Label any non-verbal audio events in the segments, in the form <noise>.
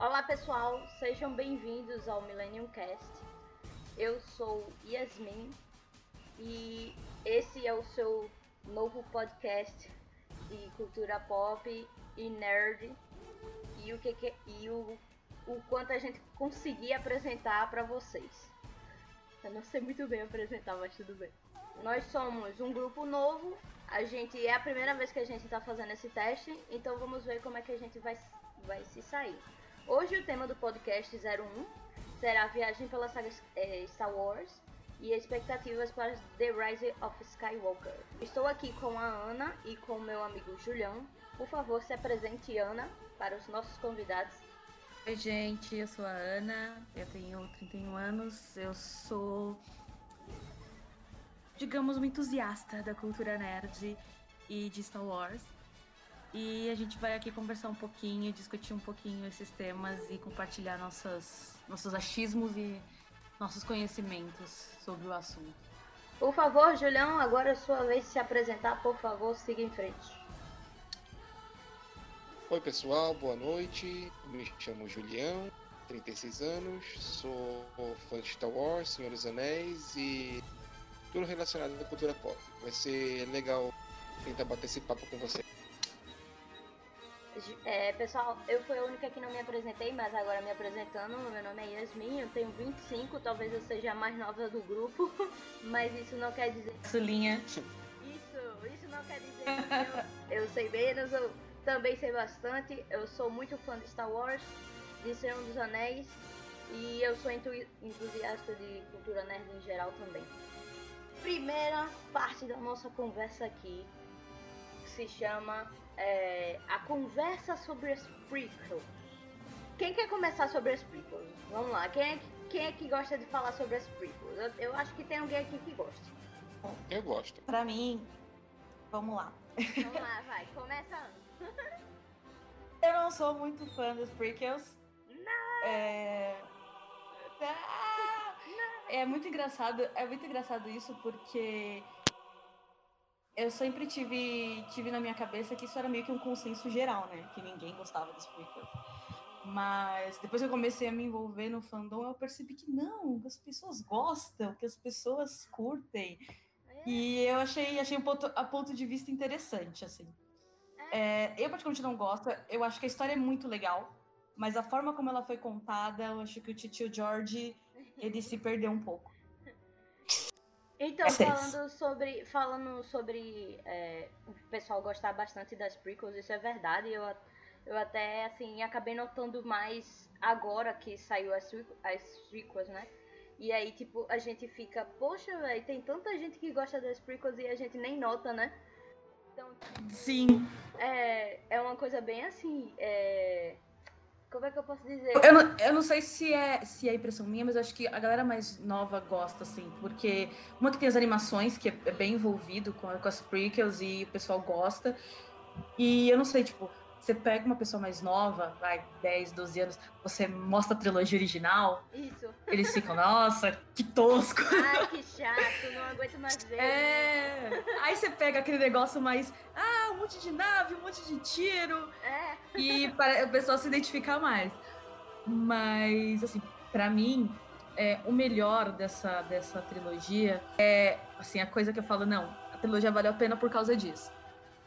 Olá pessoal, sejam bem-vindos ao Millennium Cast. Eu sou Yasmin e esse é o seu novo podcast de cultura pop e nerd e o que, que e o, o quanto a gente conseguir apresentar para vocês. Eu não sei muito bem apresentar, mas tudo bem. Nós somos um grupo novo. A gente é a primeira vez que a gente está fazendo esse teste, então vamos ver como é que a gente vai, vai se sair. Hoje o tema do podcast 01 será a viagem pela saga é, Star Wars e expectativas para The Rise of Skywalker. Estou aqui com a Ana e com meu amigo Julião. Por favor, se apresente, Ana, para os nossos convidados. Oi, gente, eu sou a Ana, eu tenho 31 anos, eu sou, digamos, uma entusiasta da cultura nerd e de Star Wars. E a gente vai aqui conversar um pouquinho, discutir um pouquinho esses temas e compartilhar nossas, nossos achismos e nossos conhecimentos sobre o assunto. Por favor, Julião, agora é sua vez de se apresentar. Por favor, siga em frente. Oi, pessoal, boa noite. Me chamo Julião, 36 anos, sou fã de Star Wars, Senhor dos Anéis e tudo relacionado à cultura pop. Vai ser legal tentar bater esse papo com você. É, pessoal, eu fui a única que não me apresentei, mas agora me apresentando, meu nome é Yasmin, eu tenho 25, talvez eu seja a mais nova do grupo, <laughs> mas isso não quer dizer. Sulinha. Isso, isso não quer dizer que eu, eu sei menos, eu também sei bastante, eu sou muito fã de Star Wars, de Senhor dos Anéis, e eu sou entusiasta de cultura nerd em geral também. Primeira parte da nossa conversa aqui se chama é, a conversa sobre as prequels. Quem quer começar sobre as prequels? Vamos lá, quem é, quem é que gosta de falar sobre as prequels? Eu, eu acho que tem alguém aqui que gosta. Eu gosto. Pra mim, vamos lá. Vamos lá, <laughs> vai, começa. Eu não sou muito fã das prequels. Não! É... Ah! É muito engraçado, é muito engraçado isso porque eu sempre tive, tive na minha cabeça que isso era meio que um consenso geral, né? Que ninguém gostava dos prequels. Mas depois que eu comecei a me envolver no fandom, eu percebi que não, que as pessoas gostam, que as pessoas curtem. E eu achei, achei um ponto, a ponto de vista interessante, assim. É, eu particularmente não gosto, eu acho que a história é muito legal, mas a forma como ela foi contada, eu acho que o tio George, ele se perdeu um pouco. Então, É falando sobre. Falando sobre é, o pessoal gostar bastante das prequels, isso é verdade. Eu, eu até assim acabei notando mais agora que saiu as, as prequels, né? E aí, tipo, a gente fica, poxa, velho, tem tanta gente que gosta das prequels e a gente nem nota, né? Então, Sim. é, é uma coisa bem assim. É, como é que eu posso dizer? Eu não, eu não sei se é, se é impressão minha, mas acho que a galera mais nova gosta, assim, porque uma que tem as animações, que é bem envolvido com, com as prequels e o pessoal gosta. E eu não sei, tipo, você pega uma pessoa mais nova, vai, 10, 12 anos, você mostra a trilogia original, Isso. eles ficam, nossa, que tosco. Ai, que chato, não aguento mais ver. É. Aí você pega aquele negócio mais, ah, um monte de nave, um monte de tiro. É. e para o pessoal se identificar mais. Mas, assim, para mim, é, o melhor dessa, dessa trilogia é, assim, a coisa que eu falo, não, a trilogia valeu a pena por causa disso.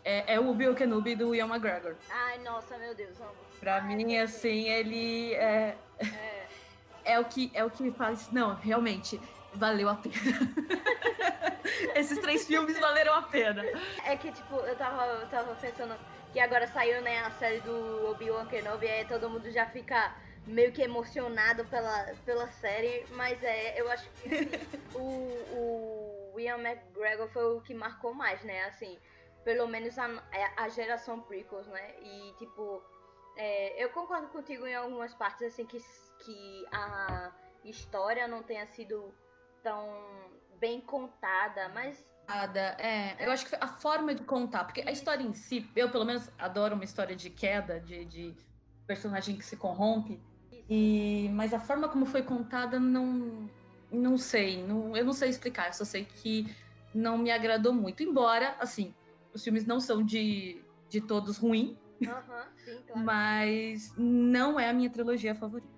É, é o Obi-Wan Kenobi do Ian McGregor. Ai, nossa, meu Deus, amo. Pra Ai, mim, assim, ele é, É. <laughs> é, o que, é o que me faz, não, realmente, valeu a pena. <laughs> Esses três filmes valeram a pena. É que, tipo, eu tava, eu tava pensando que agora saiu, né, a série do Obi-Wan Kenobi, e aí todo mundo já fica meio que emocionado pela, pela série, mas é, eu acho que assim, <laughs> o, o Ian McGregor foi o que marcou mais, né, assim, pelo menos a, a geração prequels, né, e, tipo, é, eu concordo contigo em algumas partes, assim, que, que a história não tenha sido tão bem contada, mas é. Eu acho que a forma de contar, porque a história em si, eu pelo menos adoro uma história de queda, de, de personagem que se corrompe. E, mas a forma como foi contada, não, não sei, não, eu não sei explicar. Eu só sei que não me agradou muito. Embora, assim, os filmes não são de, de todos ruins. Aham, sim, claro. Mas não é a minha trilogia favorita.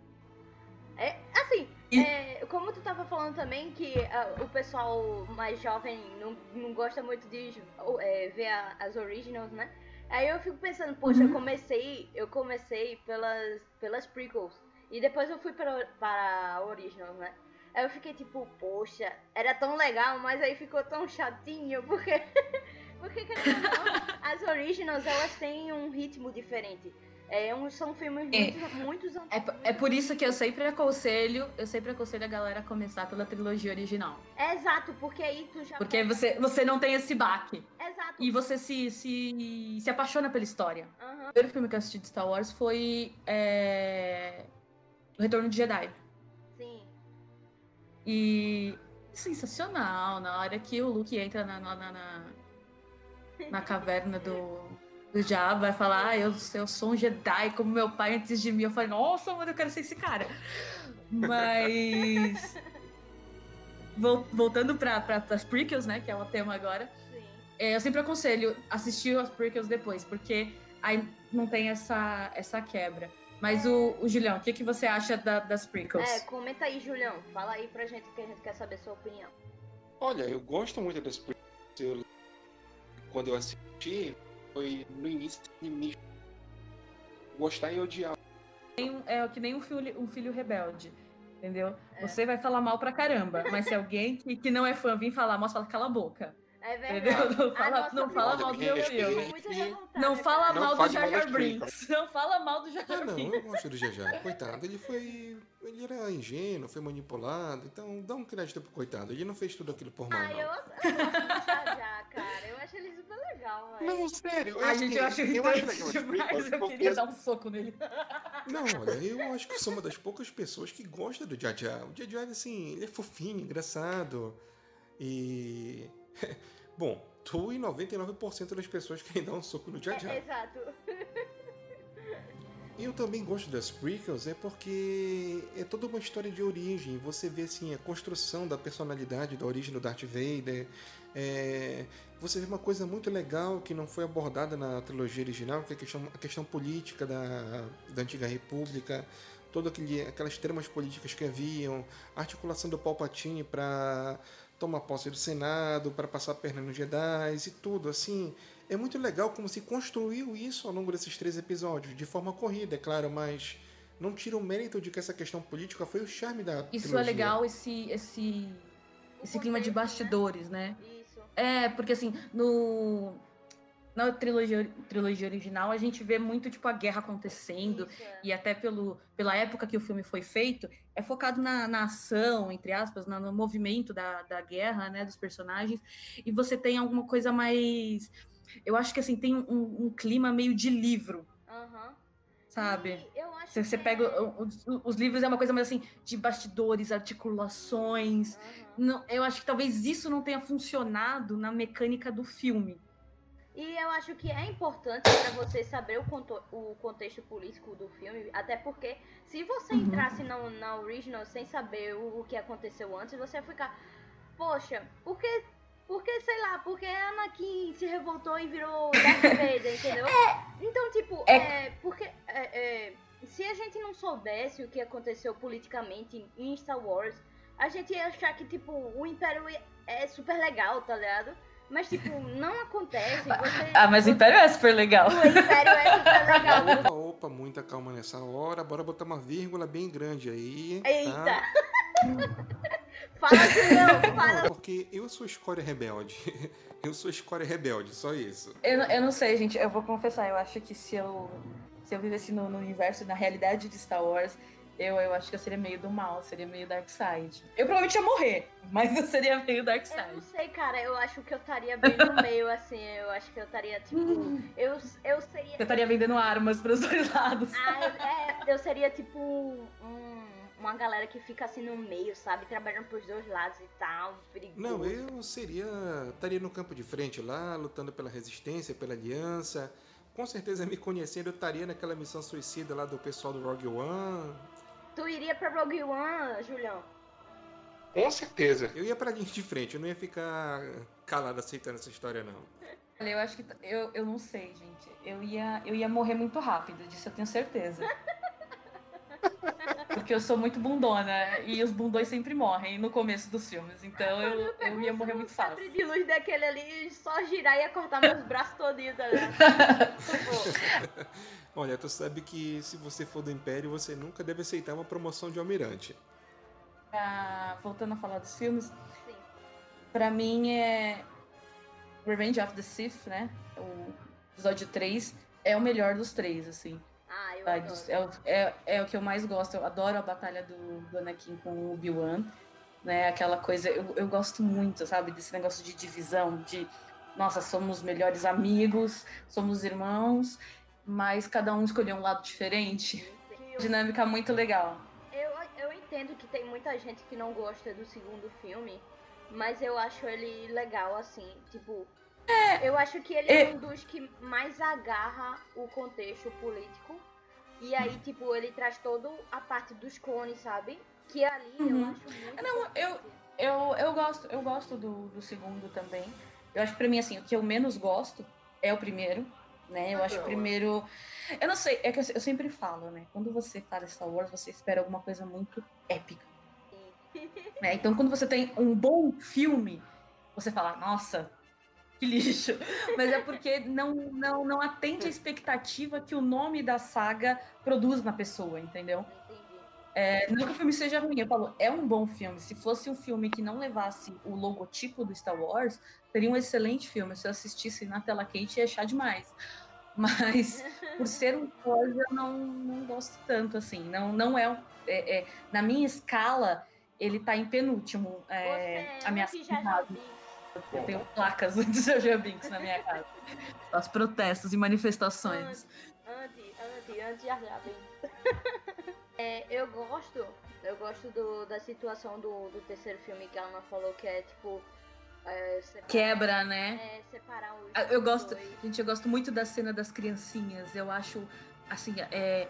É, assim, E- é, como tu tava falando também que ah, o pessoal mais jovem não, não gosta muito de é, ver a- as originals, né? Aí eu fico pensando, poxa, eu Uhum. comecei, eu comecei pelas, pelas prequels. E depois eu fui para, para a originals, né? Aí eu fiquei tipo, poxa, era tão legal, mas aí ficou tão chatinho, porque. <laughs> porque não, <laughs> as originals elas têm um ritmo diferente. É, são filmes É. muito, É, p- é por isso que eu sempre aconselho, eu sempre aconselho a galera a começar pela trilogia original. É exato, porque aí tu já. Porque você, você não tem esse baque. Exato. E você se, se, se apaixona pela história. Aham, O primeiro filme que eu assisti de Star Wars foi é, O Retorno de Jedi. sim. E sensacional, na hora que o Luke entra na, na, na, na- na caverna do, do Jabba, vai falar, ah, eu, eu sou um Jedi como meu pai antes de mim. Eu falei, nossa, mano, eu quero ser esse cara. Mas... vol- Voltando para as prequels, né, que é o tema agora, Sim. é, eu sempre aconselho assistir as prequels depois, porque aí não tem essa, essa quebra. Mas o, o Julião, o que, que você acha da- das prequels? É, comenta aí, Julião. Fala aí pra gente que a gente quer saber sua opinião. Olha, eu gosto muito das prequels. Eu- Quando eu assisti, foi no início de me gostar e odiar. é que nem um filho, um filho rebelde. Entendeu? É. Você vai falar mal pra caramba, mas se alguém que, que não é fã vir falar mal, você fala, cala a boca. É Entendeu? verdade. <laughs> Não A fala, nossa não fala mal do meu eu filme. revoltada, Não fala. Não mal do Jar mal Jar Brinks. Não fala mal do Jar Ah, Jar não, Brinks. eu gosto do Jajá. Coitado, ele foi. Ele era ingênuo, foi manipulado. Então dá um crédito pro coitado. Ele não fez tudo aquilo por mal. Ah, eu, eu não. gosto do Jar Jar, cara. Eu acho ele super legal, velho. Não, sério. Gente, eu acho eu acho irritante legal as demais. Eu queria dar um soco nele. <laughs> Não, olha, eu acho que eu sou uma das poucas pessoas que gosta do Jajá. O Jajá, assim, ele é fofinho, engraçado. E. <laughs> Bom, tu e 99% das pessoas querem dar um soco no Jajá. É, exato. <laughs> Eu também gosto das prequels é porque é toda uma história de origem. Você vê assim a construção da personalidade, da origem do Darth Vader. É, Você vê uma coisa muito legal que não foi abordada na trilogia original, que é a questão, a questão política da, da antiga república, todas aquelas tramas políticas que haviam, a articulação do Palpatine para tomar posse do Senado, para passar a perna nos Jedi e tudo assim. É muito legal como se construiu isso ao longo desses três episódios, de forma corrida, é claro, mas não tira o mérito de que essa questão política foi o charme da Isso trilogia. é legal, esse, esse, esse clima de né? bastidores, né? Isso. É, porque assim, no. Na trilogia, trilogia original, a gente vê muito, tipo, a guerra acontecendo. Isso, é. E até pelo, pela época que o filme foi feito, é focado na, na ação, entre aspas, na- no movimento da, da guerra, né? Dos personagens. E você tem alguma coisa mais. Eu acho que assim, tem um, um clima meio de livro, Aham. sabe? E eu acho Você, você que pega é- o- os, os livros, é uma coisa mais assim, de bastidores, articulações. Aham. Não, eu acho que talvez isso não tenha funcionado na mecânica do filme. E eu acho que é importante para você saber o, conto- o contexto político do filme, até porque se você Uhum. entrasse na, na original sem saber o, o que aconteceu antes, você ia ficar, poxa, por que, por que, sei lá, porque Anakin se revoltou e virou Darth <laughs> Vader, entendeu? Então, tipo, É- é, porque é, é, se a gente não soubesse o que aconteceu politicamente em Star Wars, a gente ia achar que, tipo, o Império é super legal, tá ligado? Mas, tipo, não acontece. Você, Ah, mas o Império é super legal. o Império é super legal. <laughs> Opa, opa, muita calma nessa hora. Bora botar uma vírgula bem grande aí. tá? <laughs> Fala, Julião, <laughs> fala. Não, porque eu sou escória rebelde. <laughs> Eu sou escória rebelde, só isso. Eu, não- eu não sei, gente. Eu vou confessar. Eu acho que se eu, se eu vivesse no, no universo, na realidade de Star Wars, eu, eu acho que eu seria meio do mal, seria meio Dark Side. Eu provavelmente ia morrer, mas eu seria meio Dark Eu não Side. sei, cara. Eu acho que eu estaria bem no meio, assim. Eu acho que eu estaria, tipo. <laughs> Eu, eu seria. Eu estaria vendendo armas pros dois lados. Ah, é, eu seria tipo um- uma galera que fica assim no meio, sabe? Trabalhando pros dois lados e tal. Perigoso. Não, eu seria. estaria no campo de frente lá, lutando pela resistência, pela aliança. Com certeza, me conhecendo, eu estaria naquela missão suicida lá do pessoal do Rogue One. Tu iria pra Rogue One, Julião? Com certeza. Eu ia pra linha de frente, eu não ia ficar calado aceitando essa história, não. Olha, eu acho que. Eu, eu não sei, gente. Eu ia, eu ia morrer muito rápido, disso eu tenho certeza. <laughs> Porque eu sou muito bundona e os bundões sempre morrem no começo dos filmes. Então eu, eu ia morrer muito fácil. de luz daquele ali, só girar e ia cortar meus braços todinhos, tá ligado? <laughs> Olha, tu sabe que se você for do Império, você nunca deve aceitar uma promoção de almirante. Ah, voltando a falar dos filmes, Sim. pra mim é. Revenge of the Sith, né? O episódio 3 é o melhor dos três, assim. É, o- é, é o que eu mais gosto. Eu adoro a batalha do, do Anakin com o Obi-Wan. Né? Aquela coisa. Eu, eu gosto muito, sabe? Desse negócio de divisão, de. Nossa, somos melhores amigos, somos irmãos, mas cada um escolheu um lado diferente. Dinâmica muito legal. Eu, eu entendo que tem muita gente que não gosta do segundo filme, mas eu acho ele legal, assim, tipo. eu acho que ele é, é- um dos que mais agarra o contexto político. E aí, tipo, ele traz toda a parte dos clones, sabe? Que ali eu Uhum. acho muito. Não, eu-. Eu, eu gosto, eu gosto do, do segundo também. Eu acho que pra mim, assim, o que eu menos gosto é o primeiro, né? Eu acho o primeiro. Eu não sei, é que eu, eu sempre falo, né? Quando você fala Star Wars, você espera alguma coisa muito épica. né? Então, quando você tem um bom filme, você fala, nossa, que lixo. Mas é porque não, não, não atende a expectativa que o nome da saga produz na pessoa, entendeu? É, não que o filme seja ruim, eu falo, é um bom filme. Se fosse um filme que não levasse o logotipo do Star Wars, seria um excelente filme. Se eu assistisse na tela quente, ia achar demais. Mas, <laughs> por ser um Star Wars, eu não, não gosto tanto, assim. Não, não é, é- é- Na minha escala, ele tá em penúltimo. É, Você ameaça Eu tenho placas de Jar Binks na minha casa. Os protestos e manifestações. Anti, anti, anti é, eu gosto, eu gosto do, da situação do, do terceiro filme que a Ana falou, que é tipo. É, separar, Quebra, né? É, separar os. Ah, Eu os gosto, dois. gente, eu gosto muito da cena das criancinhas. Eu acho, assim, é,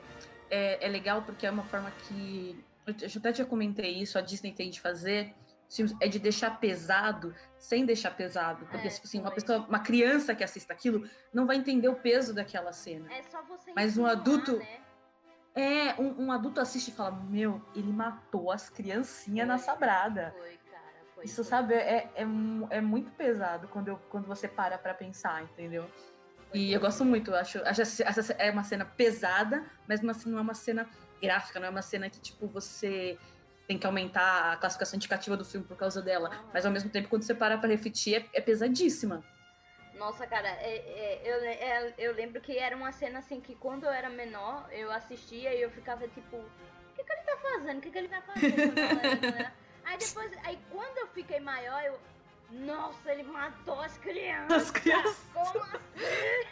é, é legal porque é uma forma que. Eu eu até já comentei isso, a Disney tem de fazer. Filmes, É de deixar pesado sem deixar pesado. Porque, É, tipo assim, uma pessoa, uma criança que assista aquilo não vai entender o peso daquela cena. É só você Mas um adulto- Né? É, um, um adulto assiste e fala: Meu, ele matou as criancinhas na sabrada. Foi, cara. Foi, Isso, foi. sabe, é, é, é muito pesado quando, eu, quando você para pra pensar, entendeu? E eu gosto muito, eu acho, acho essa é uma cena pesada, mas não, assim, não é uma cena gráfica, não é uma cena que, tipo, você tem que aumentar a classificação indicativa do filme por causa dela. Ah. Mas ao mesmo tempo, quando você para pra refletir, é, é pesadíssima. Nossa, cara, é, é, eu, é, eu lembro que era uma cena assim que quando eu era menor, eu assistia e eu ficava tipo, o que, que ele tá fazendo? O que, que ele fazer? né? <laughs> aí depois, aí quando eu fiquei maior, eu. Nossa, ele matou as crianças! As crianças. Como assim?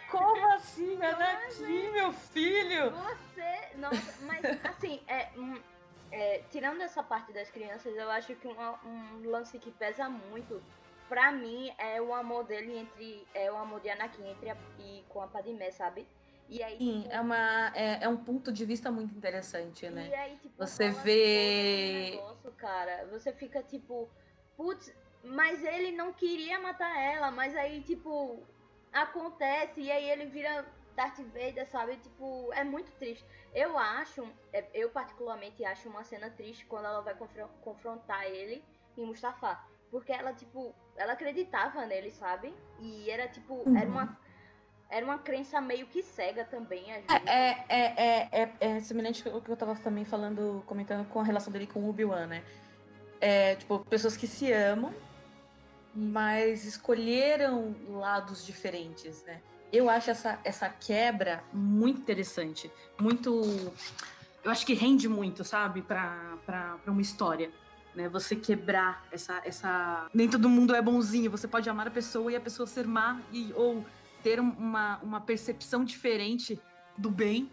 Como assim, Anakin, meu filho? Você. Nossa, mas assim, é, hum, é, tirando essa parte das crianças, eu acho que uma- um lance que pesa muito, pra mim, é o amor dele entre. É o amor de Anakin entre a, e com a Padmé, sabe? E aí. Sim, tipo, é, uma, é, é um ponto de vista muito interessante, né? E aí, tipo, Você vê- negócio, cara. Você fica tipo, putz, mas ele não queria matar ela, mas aí, tipo, acontece e aí ele vira Darth Vader, sabe? Tipo, é muito triste. Eu acho, é, eu particularmente acho uma cena triste quando ela vai confron- confrontar ele em Mustafa. Porque ela, tipo, ela acreditava nele, sabe? E era, tipo, era Uhum. uma. Era uma crença meio que cega também, às vezes. É, é, é, é, é semelhante ao que eu tava também falando, comentando com a relação dele com o Obi-Wan, né? É, tipo, pessoas que se amam, mas escolheram lados diferentes, né? Eu acho essa, essa quebra muito interessante, muito... Eu acho que rende muito, sabe? Pra uma história, né? Você quebrar essa, essa... Nem todo mundo é bonzinho, você pode amar a pessoa e a pessoa ser má, e, ou ter um- uma, uma percepção diferente do bem.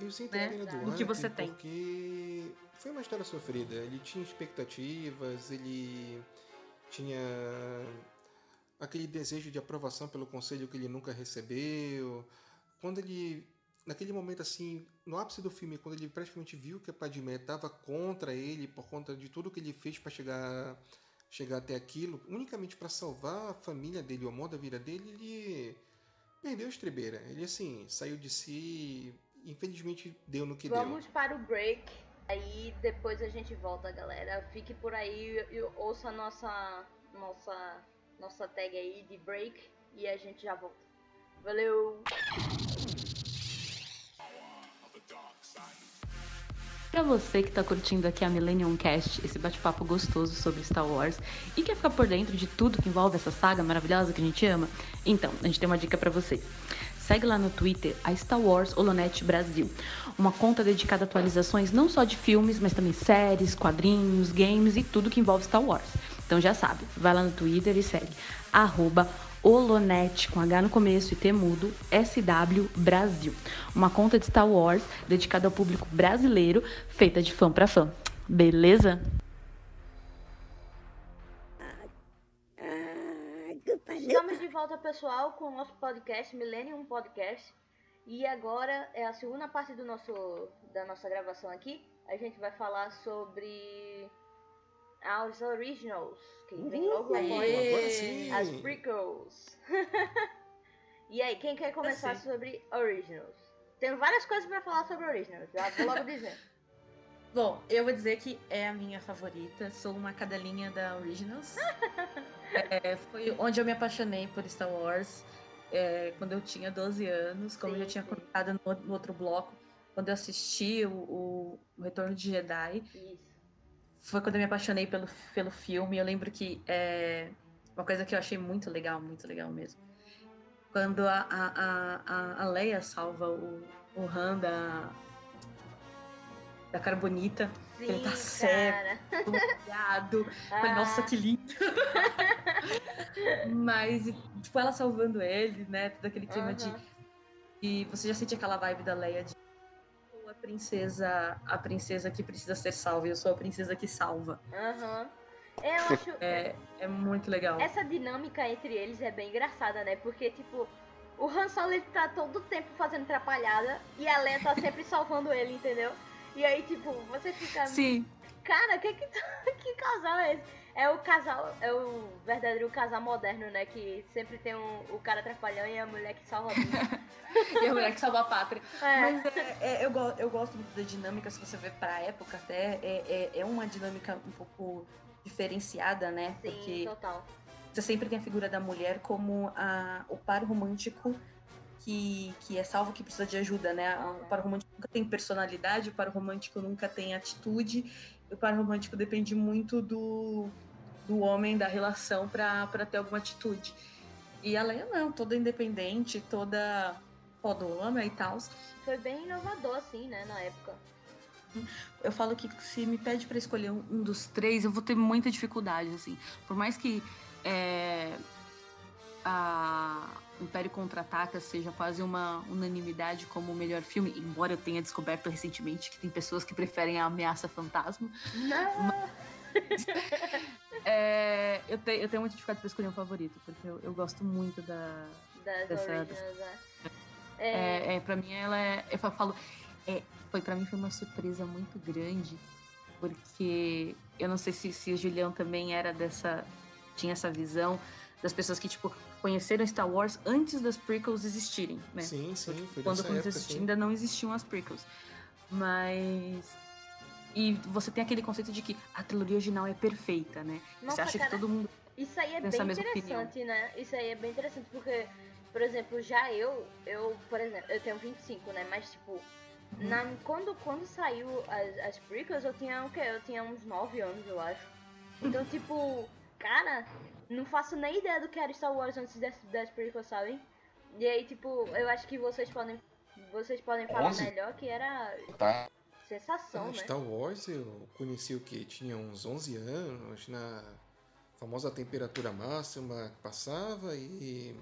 Eu sinto né, pena do do que você tem. porque foi uma história sofrida. Ele tinha expectativas, ele tinha aquele desejo de aprovação pelo conselho que ele nunca recebeu. Quando ele, naquele momento assim, no ápice do filme, quando ele praticamente viu que a Padmé estava contra ele por conta de tudo que ele fez para chegar chegar até aquilo, unicamente para salvar a família dele, o amor da vida dele, ele perdeu a estrebeira. Ele, assim, saiu de si infelizmente deu no que Vamos deu. Vamos para o break. Aí depois a gente volta, galera. Fique por aí e ouça a nossa, nossa, nossa tag aí de break e a gente já volta. Valeu! Para você que está curtindo aqui a Millennium Cast, esse bate-papo gostoso sobre Star Wars e quer ficar por dentro de tudo que envolve essa saga maravilhosa que a gente ama, então a gente tem uma dica para você. Segue lá no Twitter a Star Wars Holonet Brasil, uma conta dedicada a atualizações não só de filmes, mas também séries, quadrinhos, games e tudo que envolve Star Wars. Então já sabe, vai lá no Twitter e segue arroba com H no começo e T mudo, SW Brasil. Uma conta de Star Wars dedicada ao público brasileiro, feita de fã para fã. Beleza? Estamos de volta, pessoal, com o nosso podcast, Millennium Podcast. E agora é a segunda parte do nosso, da nossa gravação aqui. A gente vai falar sobre aos originals, que vem logo após as prequels. <laughs> e aí, quem quer começar assim. sobre originals? Tenho várias coisas para falar sobre originals, já vou logo dizer. <laughs> Bom, eu vou dizer que é a minha favorita. Sou uma cadelinha da Originals. <laughs> é, foi onde eu me apaixonei por Star Wars. É, quando eu tinha 12 anos, como sim, eu já tinha contado no, no, outro bloco, quando eu assisti o, o Retorno de Jedi. Isso foi quando eu me apaixonei pelo, pelo filme. Eu lembro que é uma coisa que eu achei muito legal, muito legal mesmo. Quando a, a, a, a Leia salva o, o Han da, da Carbonita, Sim, ele tá cego, molhado. ah. Falei, nossa, que lindo! <laughs> Mas, tipo, ela salvando ele, né? Todo aquele clima de. E você já sente aquela vibe da Leia de a princesa, a princesa que precisa ser salva, eu sou a princesa que salva. Aham. Uhum. Eu acho. É, é muito legal. Essa dinâmica entre eles é bem engraçada, né? Porque, tipo, o Han Solo ele tá todo tempo fazendo atrapalhada e a Leia tá sempre <laughs> salvando ele, entendeu? E aí, tipo, você fica. Sim. Cara, que, que, <laughs> que casal é esse? É o casal, é o verdadeiro casal moderno, né? Que sempre tem um, o cara atrapalhão e a mulher que salva a <laughs> e a mulher que salva a pátria. É. Mas é, é, eu, eu gosto muito da dinâmica, se você ver pra época até, é, é, é uma dinâmica um pouco diferenciada, né? Sim, Porque total. Você sempre tem a figura da mulher como a, o par romântico que, que é salvo que precisa de ajuda, né? O par romântico nunca tem personalidade, o par romântico nunca tem atitude, o par romântico depende muito do, do homem, da relação, para ter alguma atitude. E a Leia não, toda independente, toda fodona e tal. Foi bem inovador, assim, né, na época. Eu falo que se me pede para escolher um, um, dos três, eu vou ter muita dificuldade, assim. Por mais que é, a Império Contra-Ataca seja quase uma unanimidade como o melhor filme, embora eu tenha descoberto recentemente que tem pessoas que preferem a Ameaça Fantasma. Não! Mas, <laughs> é, eu, te, eu tenho muito dificuldade para escolher um favorito, porque eu, eu gosto muito da. Das dessa, originals, dessa, né? é. É, é, pra mim ela é. Eu falo. É, foi para mim foi uma surpresa muito grande, porque eu não sei se, se o Julião também era dessa. tinha essa visão das pessoas que, tipo, conheceram Star Wars antes das prequels existirem, né? Sim, sim, foi Quando, quando época, existia, ainda não existiam as prequels. Mas e você tem aquele conceito de que a trilogia original é perfeita, né? Nossa, você acha cara, que todo mundo. Isso aí é bem interessante, né? Isso aí é bem interessante, porque, por exemplo, já eu, eu, por exemplo, eu tenho 25, né? Mas tipo, uhum. na, quando, quando saiu as, as prequels, eu tinha o quê? Eu tinha uns 9 anos, eu acho. Então, <laughs> tipo, cara, não faço nem ideia do que era Star Wars antes das, das prequels, sabe? E aí, tipo, eu acho que vocês podem. Vocês podem falar 11? melhor que era. Tá sensação, né? Star Wars eu conheci o que? Tinha uns 11 anos, na famosa temperatura máxima que passava e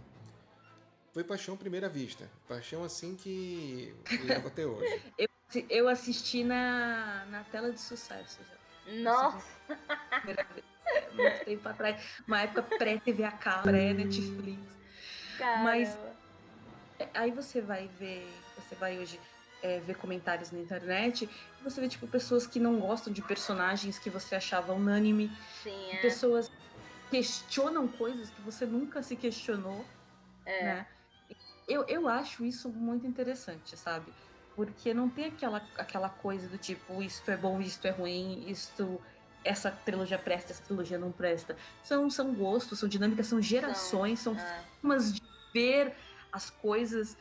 foi paixão à primeira vista. Paixão assim que leva até hoje. <laughs> eu, eu assisti na, na tela de sucesso. Nossa! Muito tempo atrás. Uma época pré-TV a cabo, pré-Netflix. Mas aí você vai ver, você vai hoje é, ver comentários na internet, você vê, tipo, pessoas que não gostam de personagens que você achava unânime. Sim, é. Pessoas questionam coisas que você nunca se questionou, É. né? Eu, eu acho isso muito interessante, sabe? Porque não tem aquela, aquela coisa do tipo, isto é bom, isto é ruim, isto. Essa trilogia presta, essa trilogia não presta. São, são gostos, são dinâmicas, são gerações, são É. formas de ver as coisas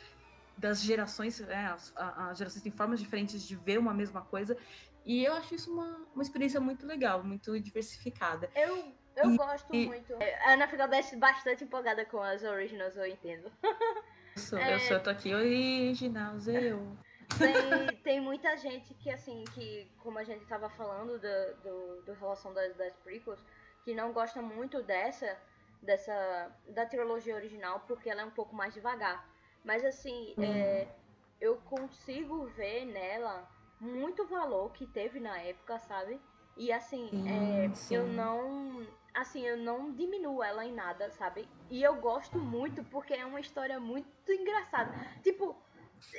das gerações, né? As, as gerações têm formas diferentes de ver uma mesma coisa. E eu acho isso uma, uma experiência muito legal, muito diversificada. Eu, eu E- gosto e- muito. A Ana fica bast- bastante empolgada com as originals, eu entendo. Eu sou, É. eu sou eu tô aqui original, eu. Tem, tem muita gente que, assim, que, como a gente tava falando do, do, do relação das, das prequels, que não gosta muito dessa, dessa, da trilogia original, porque ela é um pouco mais devagar. Mas, assim, é, eu consigo ver nela muito valor que teve na época, sabe? E, assim, Sim, é, sim. eu não... Assim, eu não diminuo ela em nada, sabe? E eu gosto muito porque é uma história muito engraçada. Tipo,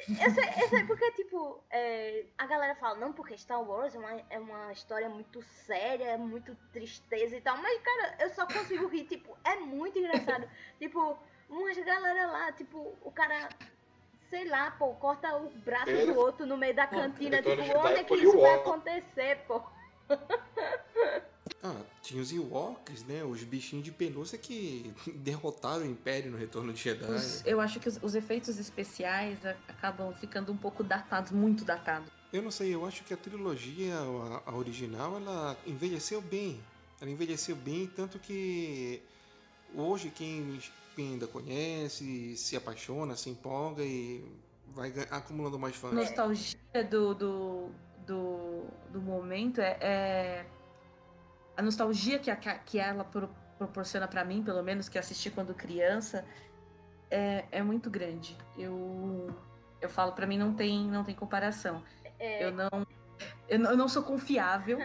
eu sei, eu sei porque, tipo, é, a galera fala, não, porque Star Wars é uma, é uma história muito séria, é muito tristeza e tal. Mas, cara, eu só consigo rir, tipo, é muito engraçado. <laughs> tipo, umas galera lá, tipo, o cara, sei lá, pô, corta o braço Ele- do outro no meio da cantina. Tipo, de onde é que isso vai acontecer, pô? <laughs> Ah, tinha os Ewoks, né? Os bichinhos de pelúcia que <laughs> derrotaram o Império no Retorno de Jedi. Os- eu acho que os, os efeitos especiais a- acabam ficando um pouco datados, muito datados. Eu não sei, eu acho que a trilogia, a, a original, ela envelheceu bem. Ela envelheceu bem, tanto que hoje quem ainda conhece, se apaixona, se empolga e vai acumulando mais fãs. nostalgia do, do, do, do momento é, é- a nostalgia que, a, que ela pro- proporciona pra mim, pelo menos que assisti quando criança, é, é muito grande. Eu eu falo pra mim não tem não tem comparação. É, Eu não eu não, eu não sou confiável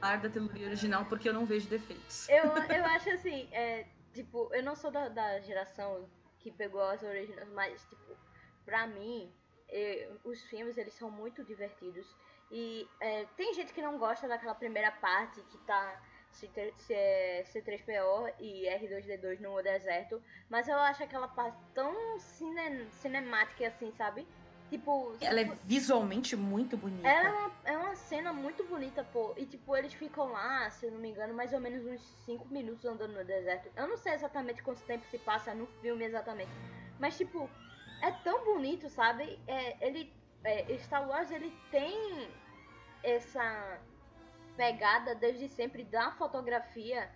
falar da trilogia original porque eu não vejo defeitos. Eu, eu acho assim, é, tipo, eu não sou da, da geração que pegou as originais, mas, tipo, pra mim, eh, os filmes, eles são muito divertidos. E é, tem gente que não gosta daquela primeira parte que tá C3- C- C3PO e R2D2 no deserto, mas eu acho aquela parte tão cine, cinemática assim, sabe? Tipo, Ela é visualmente muito bonita. ela é uma, é uma cena muito bonita, pô. E tipo, eles ficam lá, se eu não me engano, mais ou menos uns 5 minutos andando no deserto. Eu não sei exatamente quanto tempo se passa no filme exatamente. Mas tipo, é tão bonito, sabe? É, ele. é, Star Wars ele tem essa pegada desde sempre da fotografia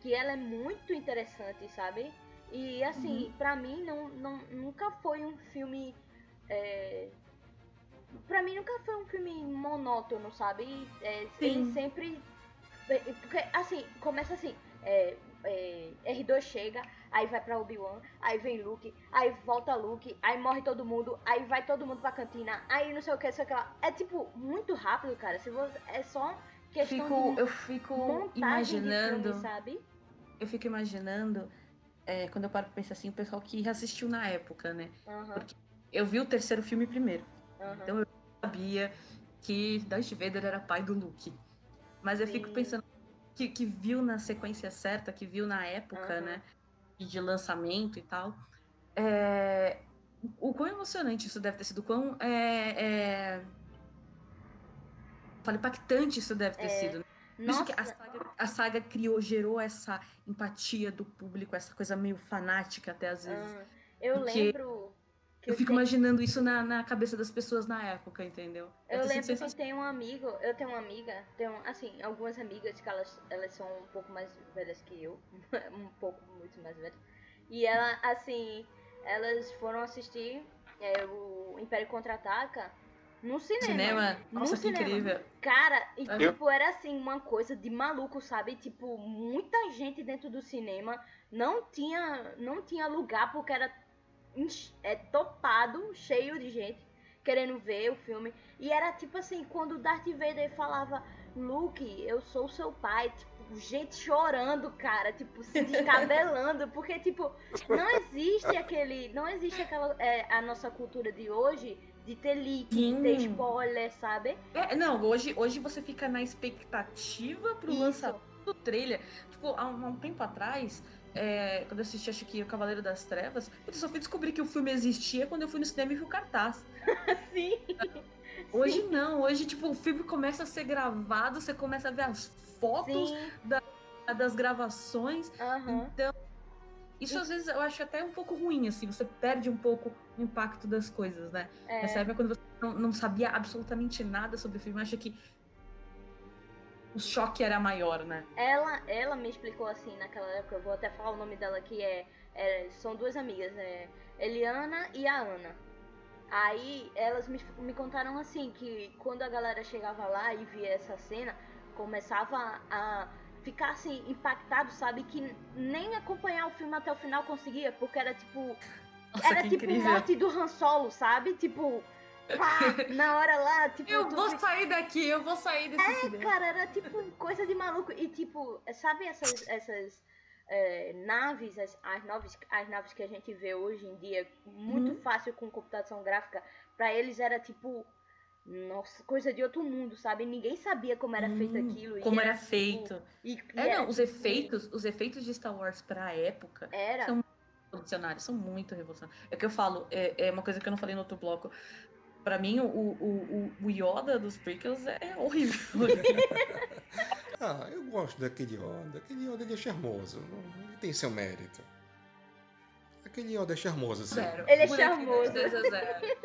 que ela é muito interessante, sabe? E assim, pra mim não, não, nunca foi um filme. É, pra mim nunca foi um filme monótono, sabe? É, ele sempre. é, Porque, assim, começa assim. é, é, R2 chega, aí vai pra Obi-Wan, aí vem Luke, aí volta Luke, aí morre todo mundo, aí vai todo mundo pra cantina, aí não sei o que, sei o que lá. É tipo, muito rápido, cara. Se você, é só questão Fico, de eu fico imaginando. filme, sabe? eu fico imaginando, é, quando eu paro pra pensar assim, o pessoal que assistiu na época, né? Aham, Eu vi o terceiro filme primeiro. aham. Então eu sabia que Darth Vader era pai do Luke. Mas eu fico Sim. pensando que, que viu na sequência certa, que viu na época, Aham. né? De lançamento e tal. É, o quão emocionante isso deve ter sido, o quão é, é, impactante isso deve ter É, sido. Isso Nossa, que a saga, a saga criou, gerou essa empatia do público, essa coisa meio fanática até às vezes. ah, eu lembro. Eu fico imaginando isso na, na cabeça das pessoas na época, entendeu? Eu lembro que tem um amigo, eu tenho uma amiga, tenho, assim, algumas amigas que elas, elas são um pouco mais velhas que eu, <laughs> um pouco muito mais velhas. E ela, assim, elas foram assistir é, o Império Contra-Ataca no cinema. Cinema, No nossa, que cinema. incrível. Cara, e Eu- tipo, era assim, uma coisa de maluco, sabe? Tipo, muita gente dentro do cinema não tinha, não tinha lugar porque era é, topado, cheio de gente querendo ver o filme. E era tipo assim, quando o Darth Vader falava, Luke, eu sou seu pai, tipo, gente chorando, cara, tipo, se descabelando, <laughs> porque, tipo, não existe aquele. Não existe aquela. é, a nossa cultura de hoje de ter leak, Sim. de ter spoiler, sabe? É, não, hoje, hoje você fica na expectativa pro Isso. lançamento do trailer. Tipo, há um, há um tempo atrás, é, quando eu assisti, acho que O Cavaleiro das Trevas, eu só fui descobrir que o filme existia quando eu fui no cinema e vi o cartaz. <laughs> Sim. Hoje não, hoje, tipo, o filme começa a ser gravado, você começa a ver as fotos Sim. das gravações. Aham. Então, isso às vezes eu acho até um pouco ruim, assim, você perde um pouco o impacto das coisas, né? É. Nessa época, quando você não, não sabia absolutamente nada sobre o filme, eu acho que o choque era maior, né? Ela, ela me explicou assim naquela época, eu vou até falar o nome dela que é, é- são duas amigas, é Eliana e a Ana. Aí elas me, me contaram assim que quando a galera chegava lá e via essa cena, começava a ficar assim impactado, sabe, que nem acompanhar o filme até o final conseguia, porque era tipo Nossa, era tipo incrível. morte do Han Solo, sabe? Tipo, pá, na hora lá, tipo, Eu vou fica- sair daqui, eu vou sair desse cinema. Cara, era tipo coisa de maluco. E tipo, sabe essas, essas é, naves, as, as, naves, as naves que a gente vê hoje em dia, muito Uhum. fácil com computação gráfica, pra eles era tipo. Nossa, coisa de outro mundo, sabe? Ninguém sabia como era feito Hum, aquilo. e Como era tipo, feito. e- e É, era, não, os tipo, efeitos, os efeitos de Star Wars pra época Era. são revolucionários, são muito revolucionários. É o que eu falo, é, é uma coisa que eu não falei no outro bloco. Pra mim, o, o, o, o Yoda dos prequels é horrível. <laughs> Ah, eu gosto daquele Yoda. Aquele Yoda ele é charmoso. Ele tem seu mérito. Aquele Yoda é charmoso, sim. Zero. Ele é charmoso. de 10 a zero.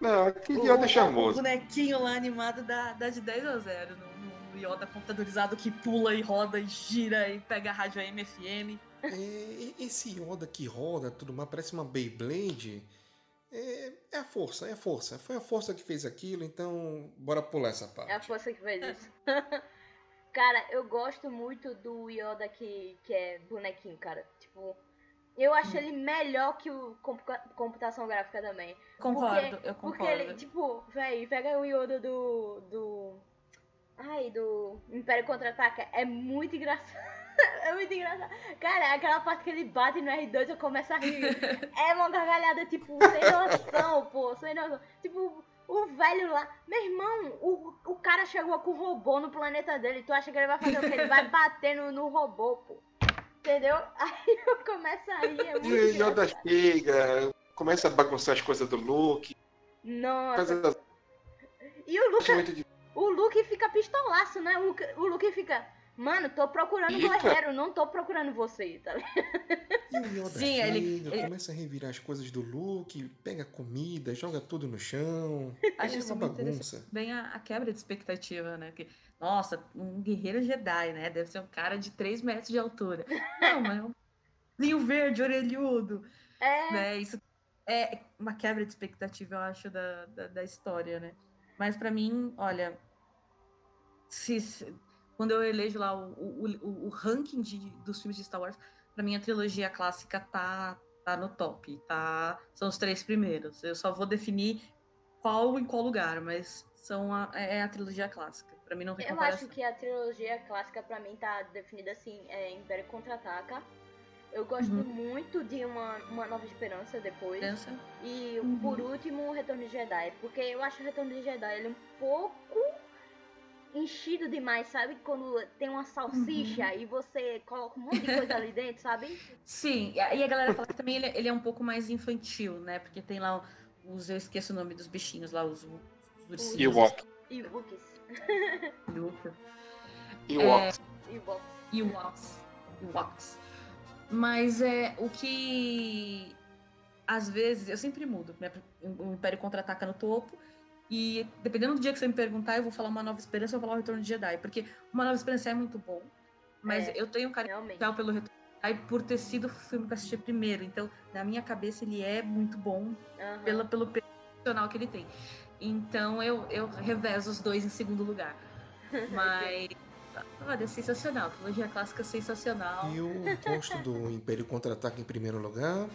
Não, aquele O- Yoda é O charmoso. bonequinho lá animado dá, dá de 10 a 0 no, no Yoda computadorizado que pula e roda e gira e pega a rádio AM FM. É, esse Yoda que roda tudo mais, parece uma Beyblade. É, é a força, é a força. Foi a força que fez aquilo, então bora pular essa parte. É a força que fez isso. <laughs> cara, eu gosto muito do Yoda que, que é bonequinho, cara. Tipo, eu acho Hum. ele melhor que o compu- computação gráfica também. Concordo, eu Porque concordo. ele, tipo, véi, pega o Yoda do. do. Ai, do Império Contra-Ataca. É muito engraçado. <laughs> É muito engraçado. Cara, aquela parte que ele bate no R2 eu começo a rir. É uma gargalhada, tipo, sem noção, pô, sem noção. Tipo, o velho lá. Meu irmão, o, o cara chegou com o robô no planeta dele. Tu acha que ele vai fazer o quê? Ele vai bater no, no robô, pô. Entendeu? Aí eu começo a rir. É muito E o Yoda chega, começa a bagunçar as coisas do Luke. Nossa. Coisa E o Luke, o Luke fica pistolaço, né? O o Luke fica. Mano, tô procurando Fica. guerreiro, não tô procurando você, tá ligado? E o Yoda Sim, ele- ele- começa a revirar as coisas do Luke, pega comida, joga tudo no chão. Acho é isso uma bagunça. Bem a, a quebra de expectativa, né? Que, nossa, um guerreiro Jedi, né? Deve ser um cara de 3 metros de altura. Não, mas é um vinho verde, orelhudo, É, né? Isso é uma quebra de expectativa, eu acho, da, da, da história, né? Mas pra mim, olha, se, se- quando eu elejo lá o, o, o- ranking de, dos filmes de Star Wars, pra mim a trilogia clássica tá, tá no top, tá? São os três primeiros. Eu só vou definir qual em qual lugar, mas são a, é a trilogia clássica. Pra mim não tem eu acho que a trilogia clássica pra mim tá definida assim, é Império Contra-Ataca. Eu gosto Uhum. muito de uma, uma Nova Esperança depois. E Uhum. por último, o Retorno de Jedi. Porque eu acho o Retorno de Jedi ele um pouco enchido demais, sabe? Quando tem uma salsicha Uhum. e você coloca um monte de coisa ali dentro, sabe? Sim, e a galera fala que também ele, ele é um pouco mais infantil, né? Porque tem lá os. Eu esqueço o nome dos bichinhos lá, os, os ursinhos. Ewok. <laughs> E Wookiees. Luca. Ewok. E Wookiees. Ewoks. Ewoks. Mas é o que às vezes eu sempre mudo, né? O Império contra-ataca no topo. E dependendo do dia que você me perguntar, eu vou falar uma nova esperança, vou falar o Retorno de Jedi. Porque uma nova esperança é muito bom. Mas É. eu tenho um carinho especial pelo Retorno de Jedi por ter sido o filme que eu assisti primeiro. Então, na minha cabeça, ele é muito bom Aham. pela, pelo peso emocional que ele tem. Então eu, eu revezo os dois em segundo lugar. <laughs> Mas. Olha, é sensacional. Trilogia clássica é sensacional. E eu gosto do Império Contra-Ataque em primeiro lugar,